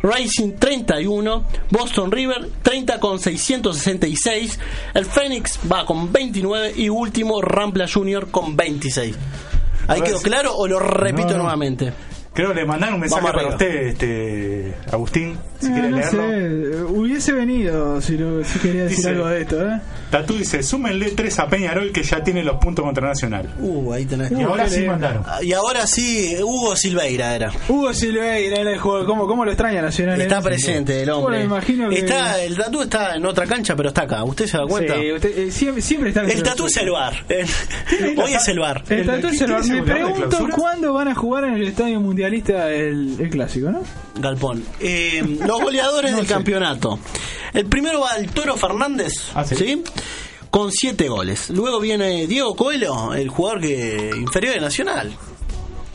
Racing 31, Boston River 30 con 666, el Phoenix va con 29 y último Rampla Junior con 26. ¿Ahí quedó claro o lo repito No, no. nuevamente? Creo que le mandaron un mensaje Vamos para arriba. usted, este, Agustín, si Ah, quiere no leerlo. sé, hubiese venido si, lo- si quería decir Dice- algo de esto, ¿eh? Tatú dice, súmenle tres a Peñarol que ya tiene los puntos contra Nacional. Uh, ahí tenés. Y ahora sí lindo. mandaron. Y ahora sí, Hugo Silveira era. Hugo Silveira era el juego, ¿cómo, cómo lo extraña Nacional? Está eh? presente el hombre. Bueno, imagino que- está, el tatu está en otra cancha, pero está acá. ¿Usted se da cuenta? Sí, usted, eh, siempre, siempre está El tatu es el bar. Hoy es el bar. El tatu es el ¿Tiene Me pregunto cuándo van a jugar en el estadio mundialista el, el clásico, ¿no? Galpón. Eh, los goleadores No del sé. campeonato. El primero va el Toro Fernández, Ah, ¿sí? Con siete goles. Luego viene Diego Coelho, el jugador que inferior de Nacional.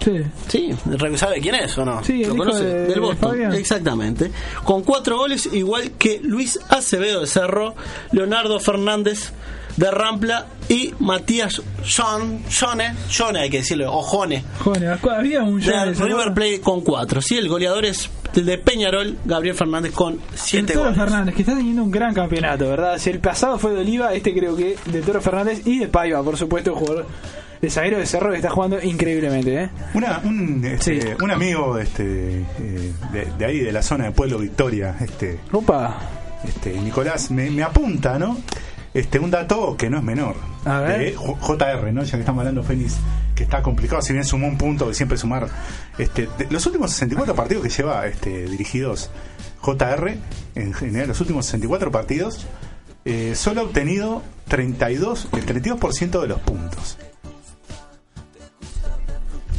Sí. Sí, ¿sabe quién es o no? Sí, ¿Lo conoce? de- Del de Boston. Exactamente. Con cuatro goles, igual que Luis Acevedo de Cerro, Leonardo Fernández de Rampla y Matías John, Jone, Jone hay que decirlo, o Jone, Joder, había un de Jones, ¿no? River Plate con cuatro. Sí, el goleador es el de Peñarol, Gabriel Fernández con El siete Toro goles. Fernández, que está teniendo un gran campeonato, ¿verdad? Si el pasado fue de Oliva, este creo que de Toro Fernández y de Paiva, por supuesto, jugador de zaguero de Cerro que está jugando increíblemente, ¿eh? Una, un, este, Sí. un amigo este, eh, de, de ahí, de la zona de Pueblo Victoria, este, Opa, este, Nicolás, me, me apunta, ¿no? Este, un dato que no es menor. A ver. De J- JR, ¿no? Ya que estamos hablando Fénix, que está complicado, si bien sumó un punto, que siempre sumar. Este, de los últimos 64 partidos que lleva este, dirigidos JR, en general, los últimos 64 partidos, eh, solo ha obtenido 32, el 32% de los puntos.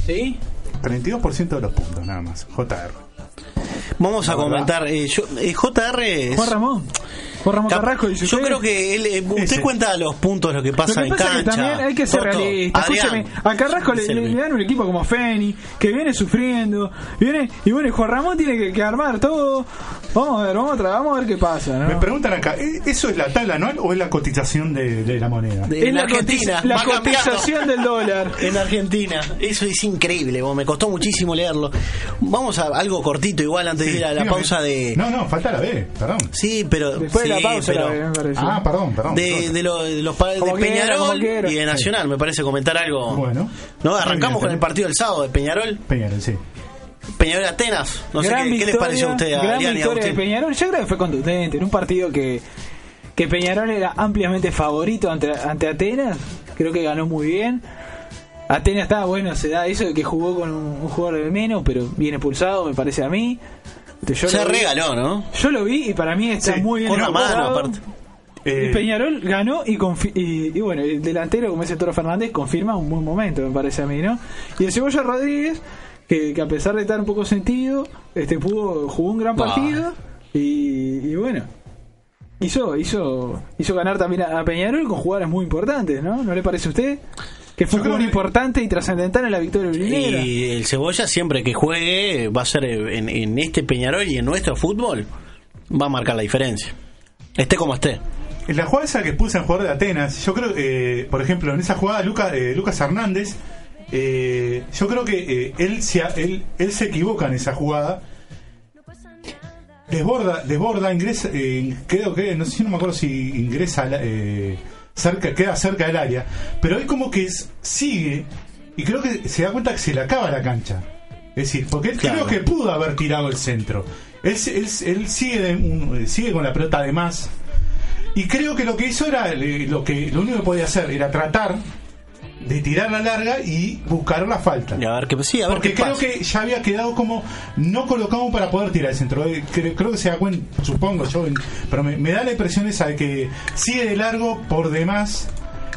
¿sí? 32% de los puntos, nada más. JR. Vamos a comentar. eh, yo- eh, JR es. Juan Ramón. Juan Ramón Cap- Carrasco dice yo usted. creo que él, eh, usted Ese. cuenta los puntos, lo que Lo pasa en es que cancha. también hay que ser Toto, realista. A Carrasco le, dan un equipo como Feni, que viene sufriendo, viene, y bueno, Juan Ramón tiene que, que armar todo. Vamos a ver, vamos a, tra- vamos a ver qué pasa, ¿no? Me preguntan acá, ¿e- ¿eso es la tabla anual o es la cotización de, de la moneda? De- en es la, Argentina, la cotización del dólar. En Argentina, eso es increíble, vos, me costó muchísimo leerlo. Vamos a algo cortito igual antes de ir a la dígame. pausa de... No, no, falta la B, perdón. Sí, pero... Después de sí, la pausa, pero la ve, me parece. Ah, perdón, perdón. de, de, lo- de los pa- de quiera, Peñarol quiera. y de Nacional, me parece comentar algo. Bueno. ¿No? Arrancamos bien, con el partido del sábado de Peñarol. Peñarol, sí. Peñarol Atenas. No sé qué, qué les pareció a usted, gran victoria de. Peñarol. Yo creo que fue contundente. En un partido que, que Peñarol era ampliamente favorito ante, ante Atenas. Creo que ganó muy bien. Atenas estaba bueno, se da eso de que jugó con un, un jugador de menos, pero viene pulsado, me parece a mí. Este, yo Se regaló, ¿no? Yo lo vi y para mí está Sí, muy bien Con una mano, aparte. Eh, Y Peñarol ganó y, y, y bueno, el delantero, como dice Toro Fernández, confirma un buen momento, me parece a mí, ¿no? Y el Cebolla Rodríguez, que, que a pesar de estar un poco sentido, este pudo jugó un gran Ah. partido y, y bueno, hizo, hizo, hizo ganar también a, a Peñarol con jugadores muy importantes, ¿no? ¿No le parece a usted? Que fue un jugador importante y trascendental en la victoria urinera. Y el Cebolla siempre que juegue va a ser en, en este Peñarol y en nuestro fútbol va a marcar la diferencia. Esté como esté. En la jugada esa que puse en jugador de Atenas, yo creo que, eh, por ejemplo, en esa jugada Luca, eh, Lucas Hernández, eh, yo creo que eh, él, se, él, él se equivoca en esa jugada. Desborda, desborda, ingresa, eh, creo que, no sé si no me acuerdo si ingresa, al- eh, cerca, queda cerca del área, pero él como que es- sigue y creo que se da cuenta que se le acaba la cancha. Es decir, porque él Claro. creo que pudo haber tirado el centro. Él, él, él sigue, de un- sigue con la pelota de más. Y creo que lo que hizo era eh, lo que lo único que podía hacer era tratar de tirar la larga y buscar la falta. Y a ver qué sí, a ver Porque creo pasa. que ya había quedado como no colocado para poder tirar el centro. Eh, Creo, creo que se da cuenta, supongo yo, pero me, me da la impresión esa de que sigue de largo por demás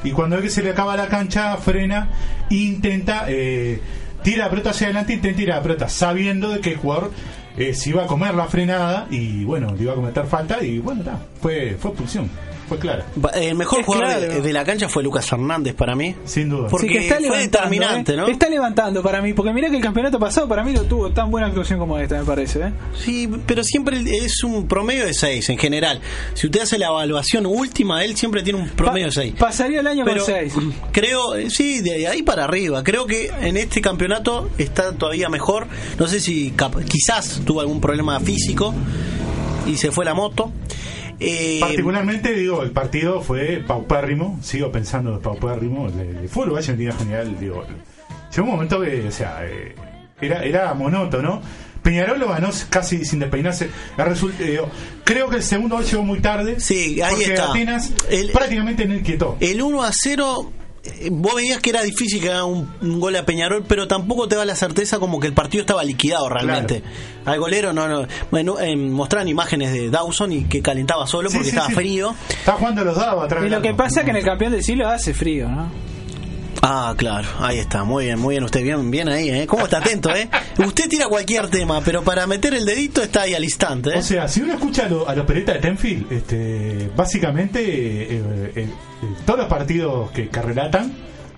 y cuando ve que se le acaba la cancha frena intenta eh, tira la pelota hacia adelante, intenta tirar la pelota sabiendo de que el jugador eh, se iba a comer la frenada y bueno, le iba a cometer falta y bueno, ta, fue, fue expulsión, fue clara, Va- El mejor Es jugador de, claro. de la cancha fue Lucas Hernández para mí. sin duda. Porque Sí, que está fue levantando, determinante, ¿eh? ¿no? Está levantando para mí, porque mirá que el campeonato pasado para mí no tuvo tan buena actuación como esta, me parece, ¿eh? Sí, pero siempre es un promedio de 6 en general. Si usted hace la evaluación última, él siempre tiene un promedio de 6. Pasaría el año Pero con 6. creo, eh, sí, de ahí para arriba. Creo que en este campeonato está todavía mejor. No sé si cap- quizás tuvo algún problema físico y se fue la moto. Eh, Particularmente, digo, el partido fue paupérrimo, sigo pensando de paupérrimo, el, el fútbol en línea general, digo, llegó un momento que, o sea, eh, era, era monótono. Peñarol lo ganó casi sin despeinarse. Eh, creo que el segundo gol llegó muy tarde. Sí, ahí porque está. Atenas El- prácticamente no inquietó. El 1 a 0, eh, vos veías que era difícil que haga un, un gol a Peñarol, pero tampoco te da la certeza como que el partido estaba liquidado realmente. Al golero no, no. Bueno, eh, mostraron imágenes de Dawson y que calentaba solo Sí, porque sí, estaba sí. frío. Está jugando los dados atrás. Y lo que pasa es que en el campeón del siglo hace frío, ¿no? Ah, claro, ahí está, muy bien, muy bien, usted bien, bien ahí, ¿eh? ¿Cómo está atento, eh? Usted tira cualquier tema, pero para meter el dedito está ahí al instante, ¿eh? O sea, si uno escucha a, lo- a los periodistas de Tenfield, este, básicamente eh, eh, eh, todos los partidos que, que relatan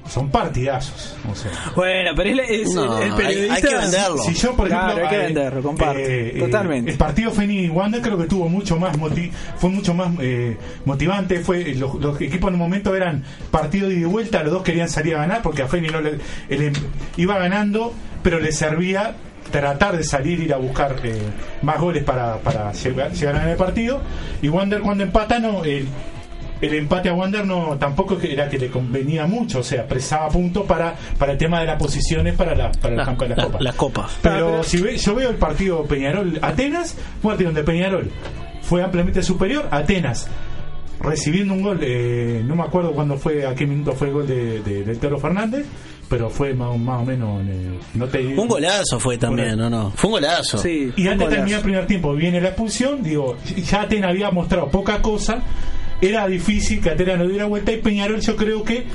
son partidazos. O sea, Bueno, pero es, es No, el, periodista. hay que venderlo. Si yo, por ejemplo, Claro, hay que eh, venderlo, comparto. Totalmente. el partido Feni Wander creo que tuvo mucho más moti- fue mucho más eh, motivante. Fue eh, los, los equipos en un momento eran partido de y vuelta, los dos querían salir a ganar porque a Feni no le, él iba ganando, pero le servía tratar de salir ir a buscar eh, más goles para, para llegar, llegar a ganar el partido. Y Wander cuando empata no el, empate a Wander no tampoco era que le convenía mucho, o sea, presaba puntos para, para el tema de las posiciones para la, para el La- campo de la, la- Copa. las copas. Pero, pero- si ve- yo veo el partido Peñarol-Atenas, fue un partido donde Peñarol fue ampliamente superior. Atenas recibiendo un gol, eh, no me acuerdo cuándo fue, a qué minuto fue el gol de, de- del Toro Fernández, pero fue más, más o menos. eh, no te Un golazo fue también, ¿no? no Fue un golazo. Sí, y antes de terminar el primer tiempo viene la expulsión, digo, ya Atenas había mostrado poca cosa, era difícil que Atenas no diera vuelta y Peñarol yo creo que,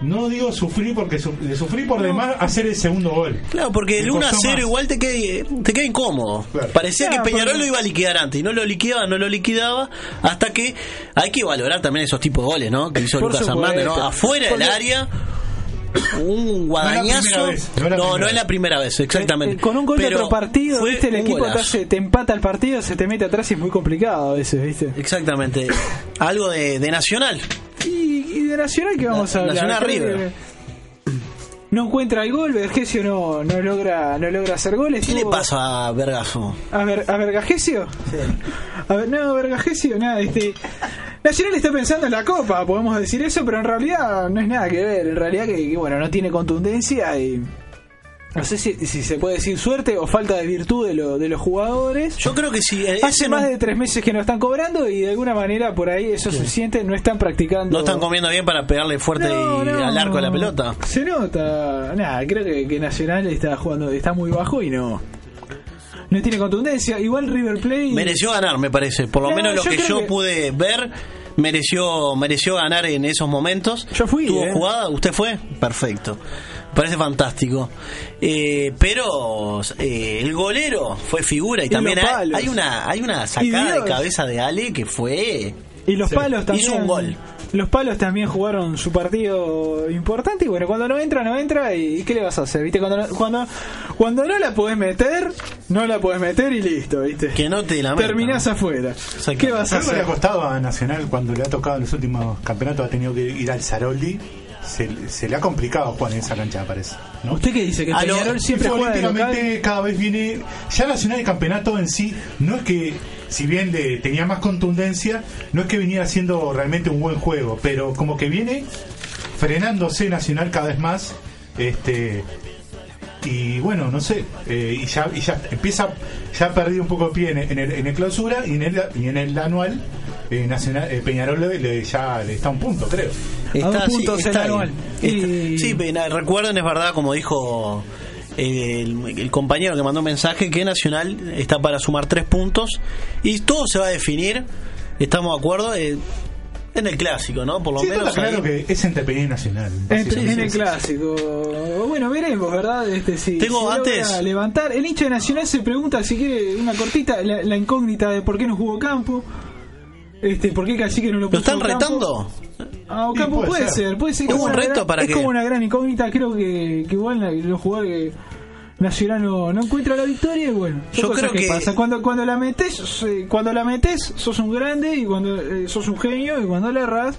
no digo sufrir porque su- de sufrir por demás hacer el segundo gol. Claro, porque el Le 1 a costó 0 más. igual te queda, te queda incómodo. Claro. Parecía Claro, que Peñarol lo iba a liquidar antes y no lo liquidaba, no lo liquidaba, hasta que hay que valorar también esos tipos de goles, ¿no? Que hizo Por Lucas. Hernández, ¿no? Afuera del área, un guadañazo. no es la no, es la vez. primera vez, exactamente. Con un gol de otro partido, fue ¿viste? El equipo te, hace- te empata el partido, se te mete atrás y es muy complicado a veces, ¿viste? Exactamente. Algo de, de Nacional. Y, y de Nacional que vamos a hablar. Nacional River. No encuentra el gol, Vergesio no, no logra no logra hacer goles. ¿Qué le Tuvo- pasa a Vergaso? ¿A, ver, a Vergagesio? A ver, no, Vergagesio, nada, este. Nacional está pensando en la copa, podemos decir eso, pero en realidad no es nada que ver. En realidad que, que, bueno, no tiene contundencia y. No sé si, si se puede decir suerte o falta de virtud de, lo- de los jugadores. Yo creo que sí. eh, Hace más no, de tres meses que no están cobrando y de alguna manera por ahí eso se siente, no están practicando. no están comiendo bien para pegarle fuerte No, y- no. al arco de la pelota. Se nota. Nada, creo que, que Nacional está jugando, está muy bajo y no. no tiene contundencia. Igual River Plate. Mereció ganar, me parece. Por lo No, menos lo que yo que- pude ver, mereció mereció ganar en esos momentos. Yo fui, ¿Tuvo eh. jugada? ¿Usted fue? Perfecto. Parece fantástico. Eh, pero eh, el golero fue figura y, Y también hay, hay una hay una sacada de cabeza de Ale que fue Y los Sí. palos también. Hizo un gol. Los palos también jugaron su partido importante y bueno, cuando no entra, no entra y, y ¿qué le vas a hacer? ¿Viste? Cuando no, cuando, cuando no la podés meter, no la podés meter y listo, ¿viste? que no te la meta, Terminás ¿no? afuera. ¿Qué vas a que le hacer? ha costado a Nacional cuando le ha tocado en los últimos campeonatos, ha tenido que ir al Zaroldi. Se, se le ha complicado jugar en esa cancha, parece. ¿no? ¿Usted qué dice? Que A lo- Peñarol siempre juega de local. Futbolísticamente cada vez viene. Ya Nacional el campeonato en sí, no es que, si bien le tenía más contundencia, no es que viniera haciendo realmente un buen juego, pero como que viene frenándose Nacional cada vez más. Este. Y bueno, no sé, eh, y, ya, y ya empieza, ya ha perdido un poco de pie en, en el, en el clausura y en el, y en el anual, eh, Nacional, eh, Peñarol le, le- ya le está a un punto, creo. A dos puntos sí, el está anual. bien. Y- Está- Sí, recuerden, es verdad, como dijo eh, el, el compañero que mandó un mensaje, que Nacional está para sumar tres puntos y todo se va a definir, estamos de acuerdo, eh, en el clásico, ¿no? Por lo Sí, menos está claro ahí- que es entre Peñarol y Nacional. En, el clásico. Bueno, veremos, ¿verdad? Este, si, Tengo si antes- levantar. El hincha de Nacional se pregunta si quiere una cortita, la, la incógnita de por qué no jugó campo. Este, ¿Por qué Cacique no lo ¿Lo puso están Ocampo? retando? Ah, Ocampo puede puede, ser. ser. puede ser. ¿Hubo Es un reto gran- para Es como una gran incógnita. Creo que, que igual los jugadores Nacional no, no encuentra la victoria y bueno. Yo creo que- pasa. Cuando, cuando la metes, cuando la metes, sos un grande y cuando eh, sos un genio y cuando la erras,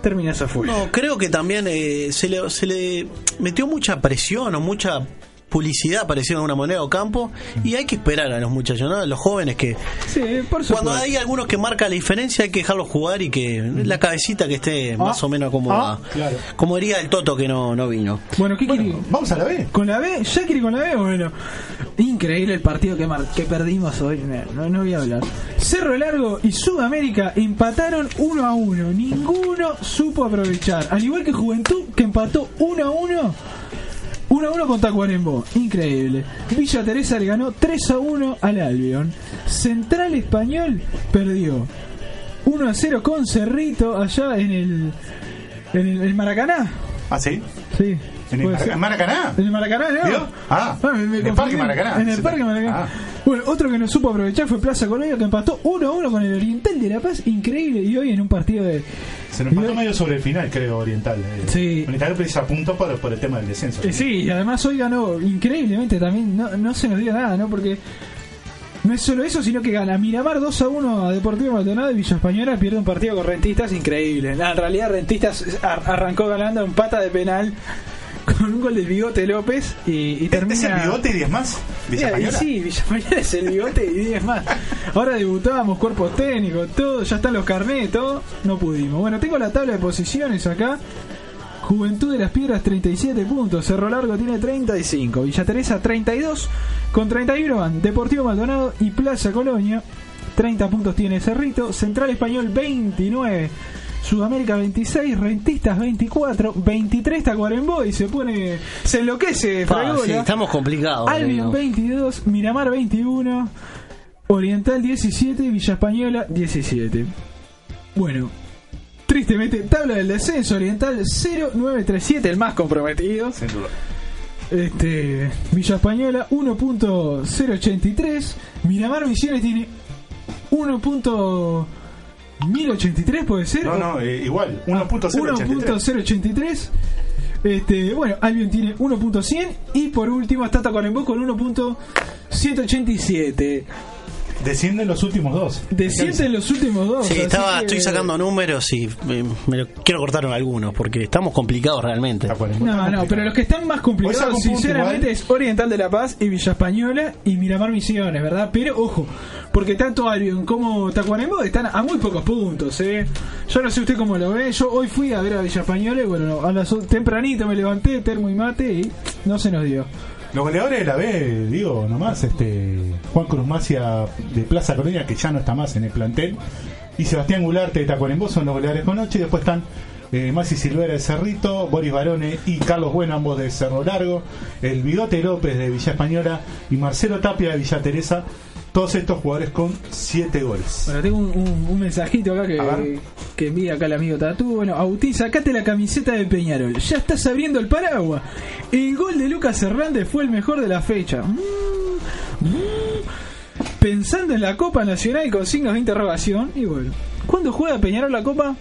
terminas afuera. No, creo que también eh, se, le, se le metió mucha presión o mucha publicidad, parecía una moneda o campo, y hay que esperar a los muchachos, ¿no? A los jóvenes que Sí, por supuesto. Cuando hay algunos que marcan la diferencia hay que dejarlos jugar y que la cabecita que esté más o menos acomodada. Ah, claro. Como diría el Toto que no, no vino. Bueno, ¿qué quiere? Bueno, vamos a la B. ¿Con la B? ¿Ya quiere con la B? Bueno, increíble el partido que, mar- que perdimos hoy. No, no voy a hablar. Cerro Largo y Sudamérica empataron 1 a 1. Ninguno supo aprovechar. Al igual que Juventud, que empató 1 a 1. 1 a 1 con Tacuarembó. Increíble. Villa Teresa le ganó 3 a 1 al Albion. Central Español perdió 1 a 0 con Cerrito allá en el, en el, el Maracaná. ¿Ah, sí? Sí. ¿En el Maracaná? En el Maracaná, ¿no? ¿Vio? Ah, me- me en el. Parque Maracaná. En el Sí, Parque Maracaná. ah. Bueno, otro que no supo aprovechar fue Plaza Colonia, que empató 1 a 1 con el Oriental de La Paz. Increíble. Y hoy en un partido de. Se nos hoy- medio sobre el final, creo, Oriental. Eh, Sí. Oriental precisa puntos por, por el tema del descenso. Eh, sí, y además hoy ganó increíblemente también. No, no se nos dio nada, ¿no? Porque. No es solo eso, sino que gana Miramar 2 a 1 a Deportivo Maldonado y Villa Española pierde un partido con Rentistas increíble. En realidad Rentistas ar- arrancó ganando un pata de penal con un gol del Bigote López y, y ¿Es, termina... es el bigote y 10 más? Villa Mira, y sí, Villa Española es el bigote y 10 más. Ahora debutábamos, cuerpos técnicos, todo, ya están los carnets, todo. No pudimos. Bueno, tengo la tabla de posiciones acá. Juventud de las Piedras 37 puntos, Cerro Largo tiene 35, Villa Teresa 32, con 31 van Deportivo Maldonado y Plaza Colonia, 30 puntos tiene Cerrito, Central Español 29, Sudamérica 26, Rentistas 24, 23 Tacuarembó y se pone, se enloquece Pa, sí, estamos complicados. Albion digo. 22, Miramar 21, Oriental 17, Villa Española 17. Bueno, tristemente, tabla del descenso, Oriental 0937, el más comprometido. Sin duda. Este, Villa Española 1.083, Miramar Misiones tiene 1.1083, puede ser. No, no, eh, igual. 1.083. 1.083. Este, bueno, Albion tiene 1.100 y por último está Tacuarembó con 1.187. Descienden los últimos dos. Descienden los últimos dos. Sí, estaba, que- estoy sacando números y eh, me lo- quiero cortar algunos porque estamos complicados realmente. No, no, complicado. pero los que están más complicados, sinceramente, igual. es Oriental de la Paz y Villa Española y Miramar Misiones, ¿verdad? Pero ojo, porque tanto Albion como Tacuarembó están a muy pocos puntos, ¿eh? Yo no sé usted cómo lo ve. Yo hoy fui a ver a Villa Española y bueno, a las, tempranito me levanté, termo y mate y no se nos dio. Los goleadores de la B, digo, nomás, este Juan Cruz Macia de Plaza Colonia, que ya no está más en el plantel, y Sebastián Gularte de Tacuarembó son los goleadores con 8, y después están eh, Masi Silvera de Cerrito, Boris Barone y Carlos Bueno, ambos de Cerro Largo, el Bigote López de Villa Española y Marcelo Tapia de Villa Teresa. Todos estos jugadores con 7 goles. Bueno, tengo un, un- un mensajito acá que, que envía acá el amigo Tatú. Bueno, Agustín, sacate la camiseta de Peñarol. Ya estás abriendo el paraguas. El gol de Lucas Hernández fue el mejor de la fecha. Mm, mm. Pensando en la Copa Nacional con signos de interrogación. Y bueno, ¿cuándo juega Peñarol la Copa?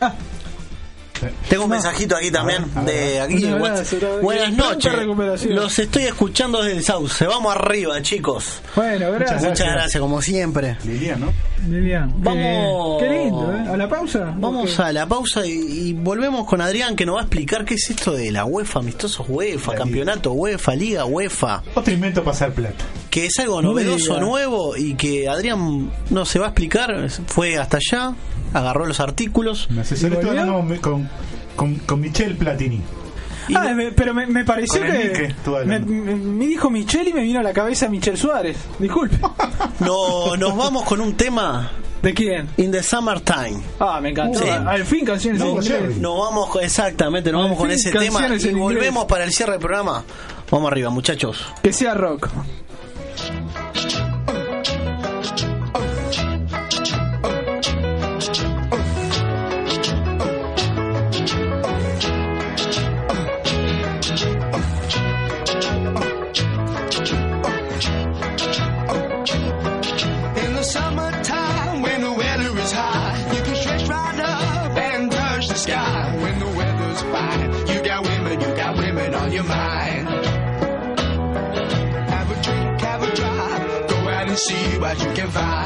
Ah, Tengo un No. mensajito aquí también de aquí. De. Buenas noches. Los estoy escuchando desde el Sauce. Vamos arriba, chicos. bueno, gracias. Muchas gracias, como siempre. Lilian, ¿no? Lilian. Vamos. Eh, qué lindo, ¿eh? ¿A la pausa? Vamos a la pausa y, y volvemos con Adrián que nos va a explicar qué es esto de la UEFA, amistosos UEFA, La campeonato UEFA, Liga UEFA, Otro invento para hacer plata. Que es algo novedoso, nuevo y que Adrián no se va a explicar. Fue hasta allá, agarró los artículos. Con, con, con Michel Platini. Y Ah, me- pero me, me pareció que. Me, me- dijo Michelle y me vino a la cabeza Michel Suárez. Disculpe. no, nos vamos con un tema ¿De quién? In the Summertime. Ah, me encantó. Sí. Al fin canciones No, en inglés. Nos vamos, con- exactamente, nos Al vamos con ese tema y volvemos para el cierre del programa. Vamos arriba, muchachos. Que sea rock. that you can find.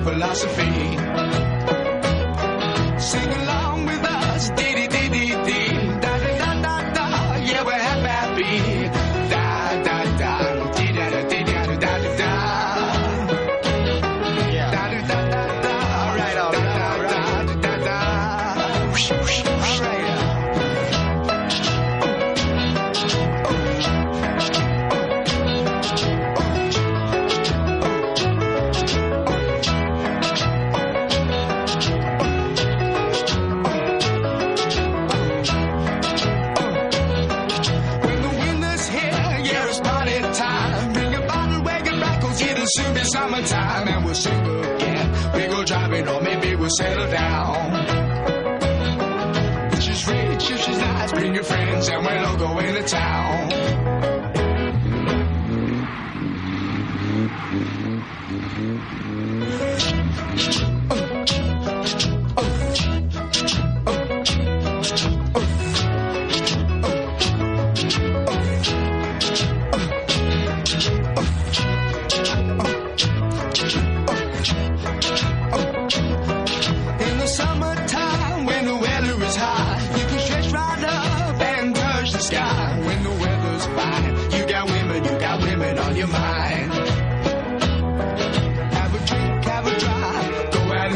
Philosophy. Maybe settle down. She's rich, if she's nice, bring your friends, and we'll all go into town.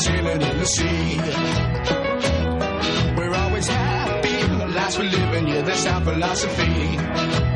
sailing in the sea. We're always happy, the lives we're living, yeah, that's our philosophy.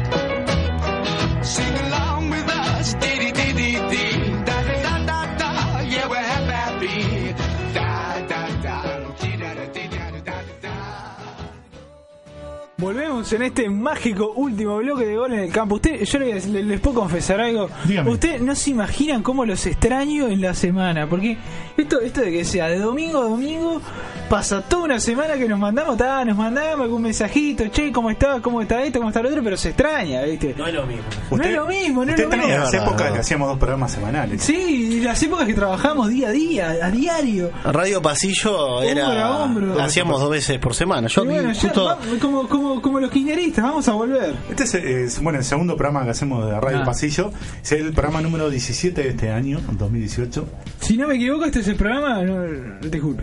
Volvemos en este mágico último bloque de gol en el campo. Usted, yo les, les- les puedo confesar algo. Dígame. Usted no se imaginan cómo los extraño en la semana. Porque esto, esto de que sea de domingo a domingo, pasa toda una semana que nos mandamos, ta, nos mandamos algún mensajito, che, ¿cómo está? ¿Cómo está esto? ¿Cómo está lo otro? Pero se extraña, ¿viste? No es lo mismo. No es lo mismo, no es lo mismo. las épocas que hacíamos dos programas semanales. Sí, las épocas que trabajamos día a día, a diario. Radio Pasillo era. Hombro a hombro. Hacíamos dos veces por semana. Yo bueno, ya justo. como, como, como los kirchneristas, vamos a volver. Este es, es, bueno, el segundo programa que hacemos de Radio Ah. Pasillo. Es el programa número 17 de este año, 2018. Si no me equivoco, este es el programa. No, disculpe.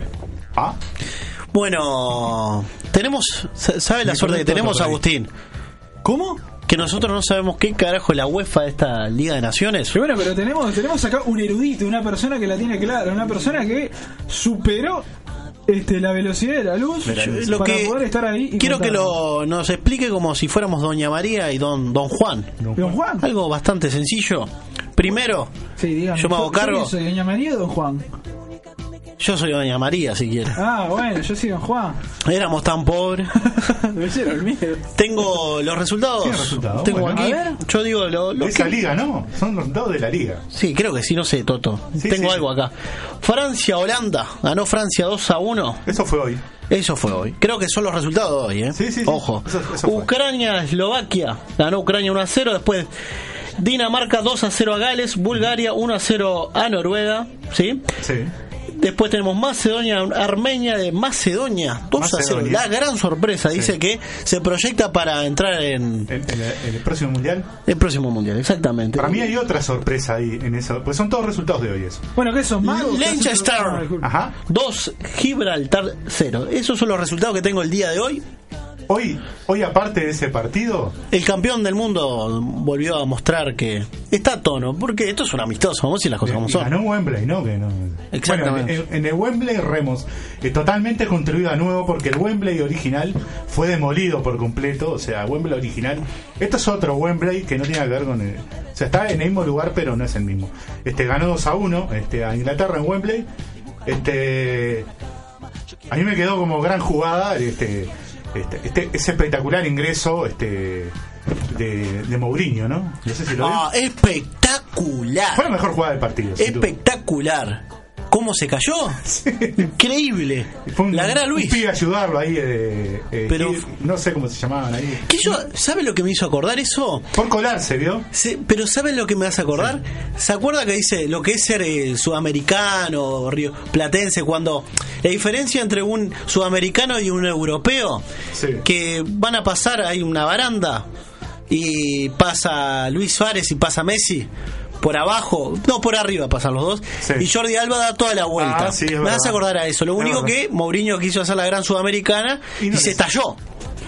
Ah, Bueno, tenemos. sa- ¿Sabe la Me suerte que tenemos. Agustín? ¿Cómo? Que nosotros no sabemos qué carajo es la UEFA de esta Liga de Naciones. Pero bueno, pero tenemos, tenemos acá un erudito, una persona que la tiene clara, una persona que superó este, la velocidad de la luz Lo para que poder estar ahí. y quiero que lo, nos explique como si fuéramos Doña María y Don, don Juan. Don Juan. Algo bastante sencillo. Primero, Sí, dígame. yo me hago ¿Yo- yo cargo. soy, Doña María o Don Juan? Yo soy Doña María, si quiere. Ah, bueno, yo soy Don Juan. Éramos tan pobres. Me hicieron miedo. Tengo los resultados. ¿Qué resultados? Tengo Bueno. aquí. A ver. Yo digo lo, lo de esa que- liga, ¿no? Son los resultados de la liga. Sí, creo que sí, no sé, Toto. Sí, Tengo sí. algo acá. Francia-Holanda. Ganó Francia 2 a 1. Eso fue hoy. Eso fue hoy. Creo que son los resultados de hoy, ¿eh? Sí, sí, sí. Ojo. Ucrania-Eslovaquia. Ganó Ucrania 1 a 0. Después Dinamarca 2 a 0 a Gales. Bulgaria 1 a 0 a Noruega. ¿Sí? Sí. Después tenemos Macedonia, Armenia de Macedonia, 2 a 0. Macedonia. La gran sorpresa, Sí. dice que se proyecta para entrar en El, el- el próximo mundial. el próximo mundial, exactamente. Para mí hay otra sorpresa ahí en eso. Pues son todos resultados de hoy eso. Bueno, ¿qué son magos? Ajá. 2, Gibraltar 0. Esos son los resultados que tengo el día de hoy. Hoy, hoy aparte de ese partido, El campeón del mundo volvió a mostrar que está a tono, porque esto es un amistoso, vamos a decir las cosas como son. ganó Wembley, ¿no? Que no. Exactamente. Bueno, en, en el Wembley Remos eh, totalmente construido a nuevo porque el Wembley original fue demolido por completo. O sea, Wembley original. Esto es otro Wembley que no tiene que ver con el. O sea, está en el mismo lugar, pero no es el mismo. Este ganó 2 a 1 este, a Inglaterra en Wembley. Este. A mí me quedó como gran jugada este, este, este- ese espectacular ingreso este, de, de Mourinho, ¿no? No sé si lo Ah, espectacular. Fue la mejor jugada del partido. Espectacular. ¿Cómo se cayó? Increíble. Fue un, La gran un Luis. a ayudarlo ahí. eh, eh, Pero- no sé cómo se llamaban ahí. ¿Qué yo, ¿Sabe lo que me hizo acordar eso? Por colarse, ¿vio? Sí, pero ¿saben lo que me hace acordar? ¿Se acuerda que dice lo que es ser eh, sudamericano, río platense, cuando la diferencia entre un sudamericano y un europeo, Sí. que van a pasar, hay una baranda y pasa Luis Suárez y pasa Messi? Por abajo, no por arriba pasan los dos, Sí. y Jordi Alba da toda la vuelta. Ah, sí, me verdad. hace acordar a eso. Lo Es único verdad. que Mourinho quiso hacer la gran sudamericana y, Y no se le- estalló.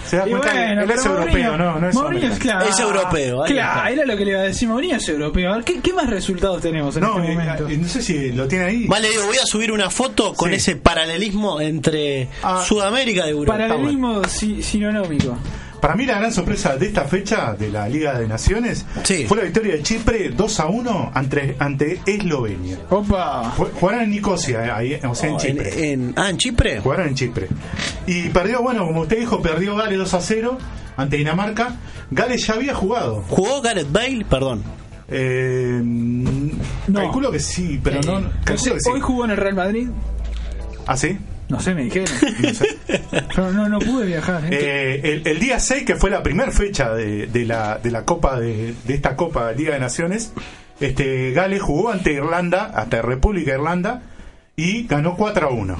Se da Y cuenta bueno, que él es pero europeo, Mourinho- no, no es Mourinho es claro. Es europeo, ahí Claro, está. era lo que le iba a decir. Mourinho es europeo. A ver, ¿qué, qué más resultados tenemos en No, este eh, momento? eh, no sé si lo tiene ahí. Vale, digo, voy a subir una foto con Sí. ese paralelismo entre Ah. Sudamérica y Europa. Paralelismo si- sinonómico. Para mí la gran sorpresa de esta fecha de la Liga de Naciones Sí. fue la victoria de Chipre 2 a 1 ante, ante Eslovenia. Opa. Jugaron en Nicosia, eh, ahí, o sea, en Oh, Chipre. en- ah, en Chipre. Jugaron en Chipre. Y perdió, bueno, como usted dijo, perdió Gales 2 a 0 ante Dinamarca. Gales ya había jugado. ¿Jugó Gareth Bale? Perdón. Eh, No. Calculo que sí, pero no. No sé, Calculo que sí. Hoy jugó en el Real Madrid. ¿Ah, sí? No sé, me dijeron. No sé. No, pude viajar. ¿eh? Eh, el, día 6, que fue la primera fecha de, la, de la Copa de, esta Copa Liga de Naciones, este, Gales jugó ante Irlanda, hasta República Irlanda, y ganó 4 a 1.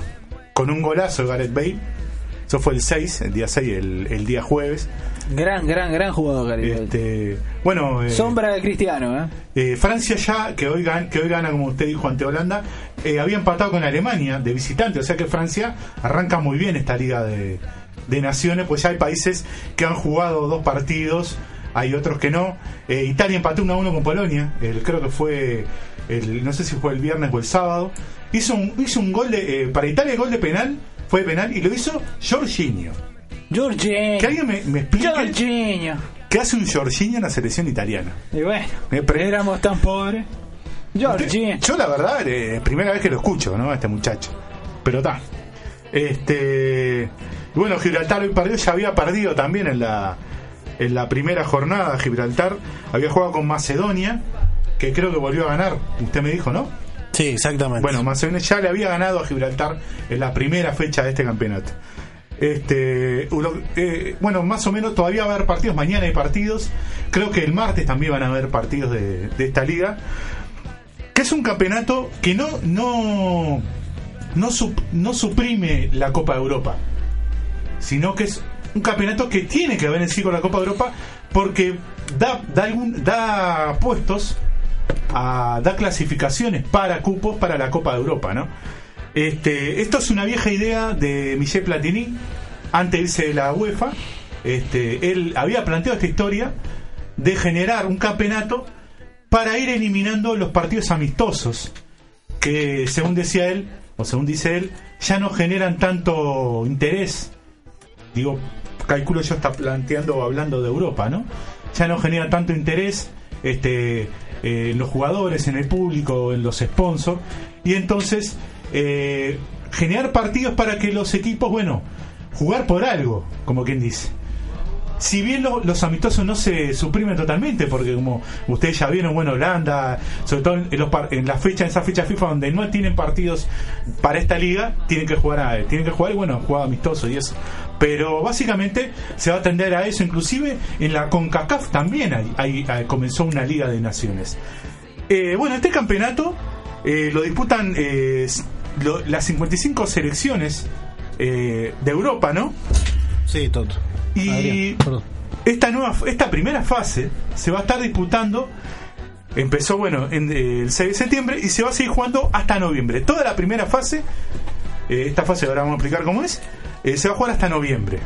Con un golazo de Gareth Bale. Eso fue el 6, el día 6, el, el día jueves. Gran, gran, gran jugador, Gary Bale. Este, bueno, eh, Sombra de Cristiano, ¿eh? eh, Francia ya, que hoy, gan- que hoy gana, como usted dijo, ante Holanda, eh, había empatado con Alemania de visitante. O sea que Francia arranca muy bien esta liga de, de naciones, pues ya hay países que han jugado dos partidos, hay otros que no. Italia empató 1 a 1 con Polonia, el, creo que fue, el, no sé si fue el viernes o el sábado. Hizo un, hizo un gol de, eh, para Italia el gol de penal, fue de penal, y lo hizo Jorginho. Jorginho. Que alguien me, me explique Jorginho. qué hace un Jorginho en la selección italiana. Y bueno, éramos tan pobres. Jorginho. Yo la verdad, eh, primera vez que lo escucho, ¿no? A este muchacho. Pero está. Este. Bueno, Gibraltar hoy perdió, ya había perdido también en la, en la primera jornada. Gibraltar había jugado con Macedonia, que creo que volvió a ganar. Usted me dijo, ¿no? Sí, exactamente. Bueno, Macedonia ya le había ganado a Gibraltar en la primera fecha de este campeonato. Este, eh, bueno, más o menos todavía va a haber partidos, mañana hay partidos, creo que el martes también van a haber partidos de, de esta liga, que es un campeonato que no no no, sup- no suprime la Copa de Europa, sino que es un campeonato que tiene que ver en sí con la Copa de Europa porque da da, algún, da puestos a- da clasificaciones para cupos para la Copa de Europa, ¿no? Este, esto es una vieja idea de Michel Platini antes de irse de la UEFA. Este, él había planteado esta historia de generar un campeonato para ir eliminando los partidos amistosos que, según decía él, o según dice él, ya no generan tanto interés. Digo, calculo yo está planteando hablando de Europa, ¿no? Ya no genera tanto interés este, eh, en los jugadores, en el público, en los sponsors. Y entonces, eh, generar partidos para que los equipos, bueno, jugar por algo, como quien dice. Si bien lo- los amistosos no se suprimen totalmente, porque como ustedes ya vieron, bueno, Holanda, sobre todo en, los en la fecha, en esa fecha FIFA donde no tienen partidos para esta liga, tienen que jugar a, tienen que jugar y bueno, jugar amistoso y eso. Pero básicamente se va a atender a eso, inclusive en la CONCACAF también hay, hay- comenzó una liga de naciones. Eh, bueno, este campeonato eh, lo disputan eh, lo- las 55 selecciones eh, de Europa, ¿no? Sí, Toto. Y Adrián, esta nueva, esta primera fase se va a estar disputando. Empezó, bueno, en, eh, el 6 de septiembre y se va a seguir jugando hasta noviembre. Toda la primera fase, eh, esta fase ahora vamos a explicar cómo es, eh, se va a jugar hasta noviembre.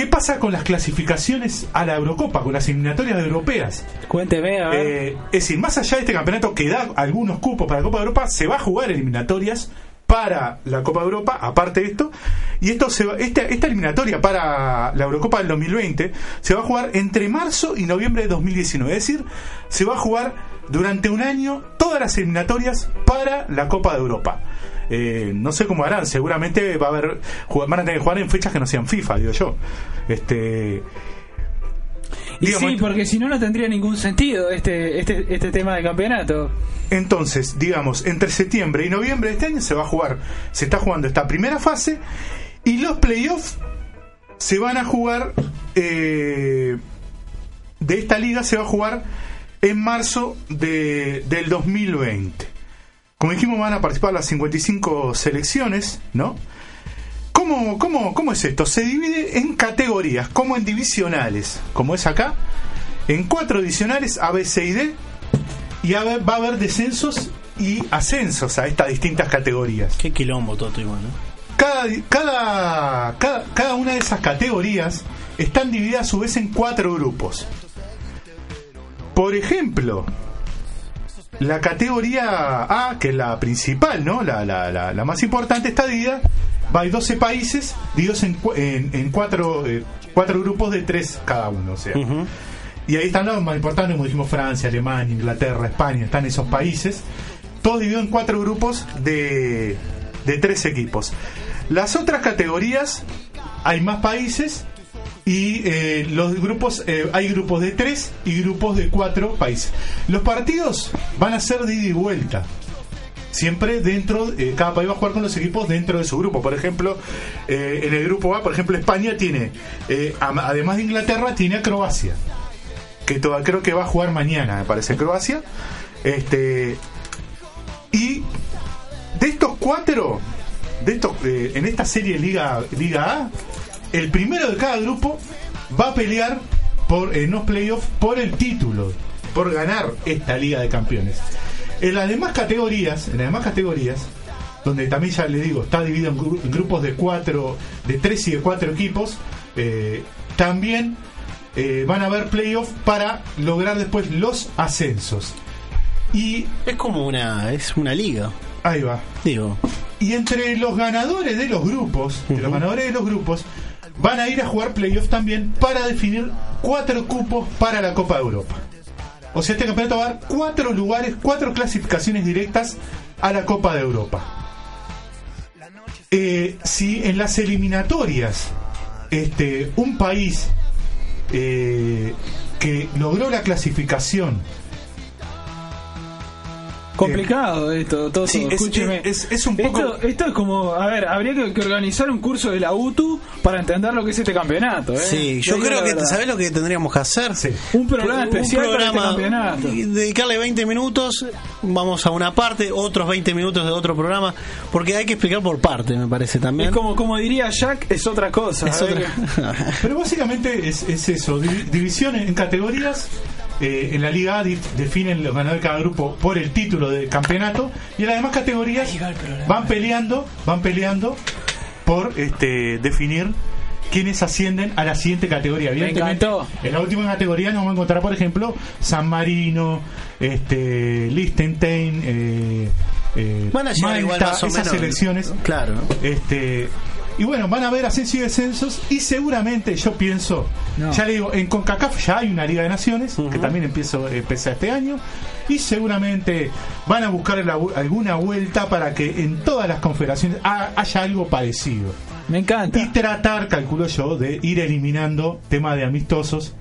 ¿Qué pasa con las clasificaciones a la Eurocopa, con las eliminatorias europeas? Cuénteme, a ver. Eh, es decir, más allá de este campeonato que da algunos cupos para la Copa de Europa, se va a jugar eliminatorias para la Copa de Europa, aparte de esto, y esto se va- esta, esta eliminatoria para la Eurocopa del 2020 se va a jugar entre marzo y noviembre de 2019, es decir, se va a jugar durante un año todas las eliminatorias para la Copa de Europa. Eh, no sé cómo harán, seguramente va a haber van a tener que jugar en fechas que no sean FIFA, digo yo. Este y digamos, sí, porque si no, no tendría ningún sentido este, este, este tema de campeonato. Entonces, digamos, entre septiembre y noviembre de este año se va a jugar, se está jugando esta primera fase y los playoffs se van a jugar eh, de esta liga se va a jugar en marzo de, del 2020. Como dijimos, van a participar las 55 selecciones, ¿no? ¿Cómo, cómo, ¿Cómo es esto? Se divide en categorías, como en divisionales, como es acá, en cuatro divisionales, A, B, C y D, y a ver- va a haber descensos y ascensos a estas distintas categorías. Qué quilombo, Toto, igual, ¿no? Cada, cada, cada, cada una de esas categorías están divididas a su vez en cuatro grupos. Por ejemplo, la categoría A, que es la principal, ¿no? La, la, la, la más importante, está dividida. Va, hay 12 países divididos en, en, en cuatro, eh, cuatro grupos de tres cada uno. O sea. Y ahí están los más importantes, como dijimos, Francia, Alemania, Inglaterra, España, están esos países. Todos divididos en cuatro grupos de, de tres equipos. Las otras categorías, hay más países y eh, los grupos, eh, hay grupos de tres y grupos de cuatro países. Los partidos van a ser de ida y vuelta. Siempre dentro, eh, cada país va a jugar con los equipos dentro de su grupo. Por ejemplo, eh, en el grupo A, por ejemplo, España tiene, eh, además de Inglaterra, tiene a Croacia que toda, creo que va a jugar mañana, me parece, Croacia. Este y de estos cuatro, de estos en esta serie Liga Liga A, el primero de cada grupo va a pelear por en los playoffs por el título, por ganar esta Liga de Campeones. En las demás categorías, en las demás categorías, donde también ya le digo, está dividido en, gru- en grupos de cuatro, de tres y de cuatro equipos, eh, también eh, van a haber playoffs para lograr después los ascensos. Y Es como una, es una liga, ahí va. digo. Y entre los ganadores de los grupos, de los ganadores de los grupos, van a ir a jugar playoffs también para definir cuatro cupos para la Copa de Europa. O sea, este campeonato va a dar cuatro lugares, cuatro clasificaciones directas a la Copa de Europa. eh, si en las eliminatorias este, un país eh, que logró la clasificación Complicado esto, todo. Sí, es- escúcheme. es- es un poco- Esto, esto es como, a ver, habría que, que organizar un curso de la UTU para entender lo que es este campeonato. ¿eh? Sí, yo creo que. ¿sabés lo que tendríamos que hacer? Un programa especial para este campeonato. y dedicarle 20 minutos, vamos a una parte, otros 20 minutos de otro programa, porque hay que explicar por parte, me parece también. Es como, como diría Jack, es otra cosa. Es otra- Pero básicamente es, es eso, divi- división en categorías. Eh, en la Liga A dif- definen los ganadores de cada grupo por el título del campeonato y en las demás categorías van peleando, van peleando por este definir quiénes ascienden a la siguiente categoría. Evidentemente, en la última categoría nos vamos a encontrar, por ejemplo, San Marino, este, Liechtenstein, eh, eh, Van a llegar Malta, igual más o esas menos. selecciones. Claro. Este, y bueno, van a haber ascensos y descensos y seguramente yo pienso, No. ya le digo, en CONCACAF ya hay una Liga de Naciones que también empiezo, empieza este año y seguramente van a buscar la alguna vuelta para que en todas las confederaciones ha- haya algo parecido. Me encanta. Y tratar, calculo yo, de ir eliminando temas de amistosos.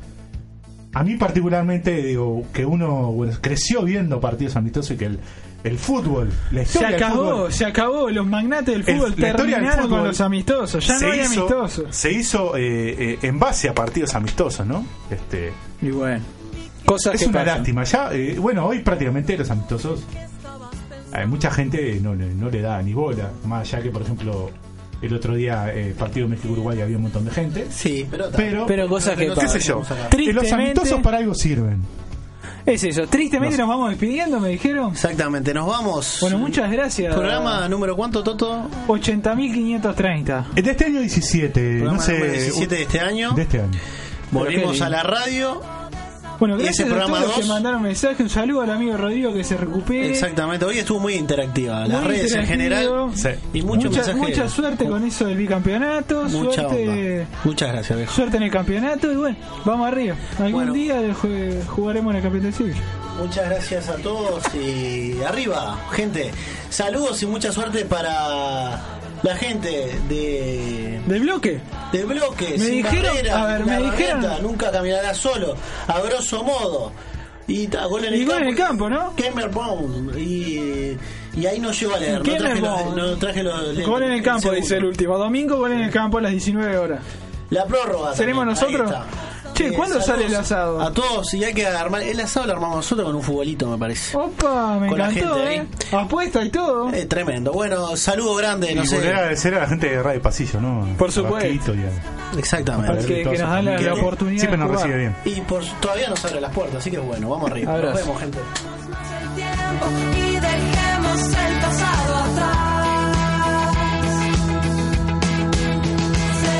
A mí particularmente digo que uno bueno, creció viendo partidos amistosos y que el, el fútbol, la Se historia del acabó, fútbol, se acabó. Los magnates del El- fútbol del terminaron con fútbol los amistosos. Ya se no hay hizo- amistosos. Se hizo eh, eh, en base a partidos amistosos, ¿no? Este, Y bueno, cosas es que una pasan. lástima. Ya, eh, bueno, hoy prácticamente los amistosos, hay mucha gente no, le- no le da ni bola. Más allá que, por ejemplo, el otro día, eh, partido México-Uruguay, había un montón de gente. Sí, pero, Pero, Pero cosas que qué pasan. sé yo. Tristemente- Los amistosos para algo sirven. Es eso. Tristemente nos vamos despidiendo, me dijeron. Exactamente, nos vamos. Bueno, muchas gracias. Programa número cuánto, Toto? 80.530. De este año 17, Programa no sé. número 17 de este año. De este año. Volvimos a la radio. Bueno, gracias ese a todos programa los que mandaron mensaje. Un saludo al amigo Rodrigo que se recupere. Exactamente, hoy estuvo muy interactiva. Las Muy redes en general. Sí. Y mucho mucha, mucha suerte con eso del bicampeonato. Mucha suerte, onda. Muchas gracias, viejo. suerte en el campeonato. Y bueno, vamos arriba. Algún Bueno. día jugaremos en el campeonato de Sevilla. Muchas gracias a todos y arriba, gente. Saludos y mucha suerte para la gente de ¿Del bloque? de bloque. Me sin dijeron- barrera, a ver, me barreta, dijeron- nunca caminará solo. A grosso modo. Y, ta- gol en el Y gol campo. en el campo, ¿no? Kemmer. Y, y ahí no llego a leer. No traje, los, no traje los. Gol en el campo, dice el último. Domingo, gol en el campo a las 19 horas. La prórroga. ¿Seremos también, nosotros? Che, ¿cuándo sale el asado? A todos, y hay que armar. El asado lo armamos nosotros con un futbolito, me parece. Opa, me Con la encantó, gente ¿eh? Apuesta y todo. Eh, tremendo. Bueno, saludo grande, no y sé. volver a agradecer a la gente de Radio Pasillo, ¿no? Por supuesto. Vasquito y a- Exactamente. Que toda nos dan la- la que oportunidad Siempre nos recibe bien. Y por, todavía nos abre las puertas, así que bueno, vamos arriba. Abrazo. Nos vemos, gente. tiempo y dejemos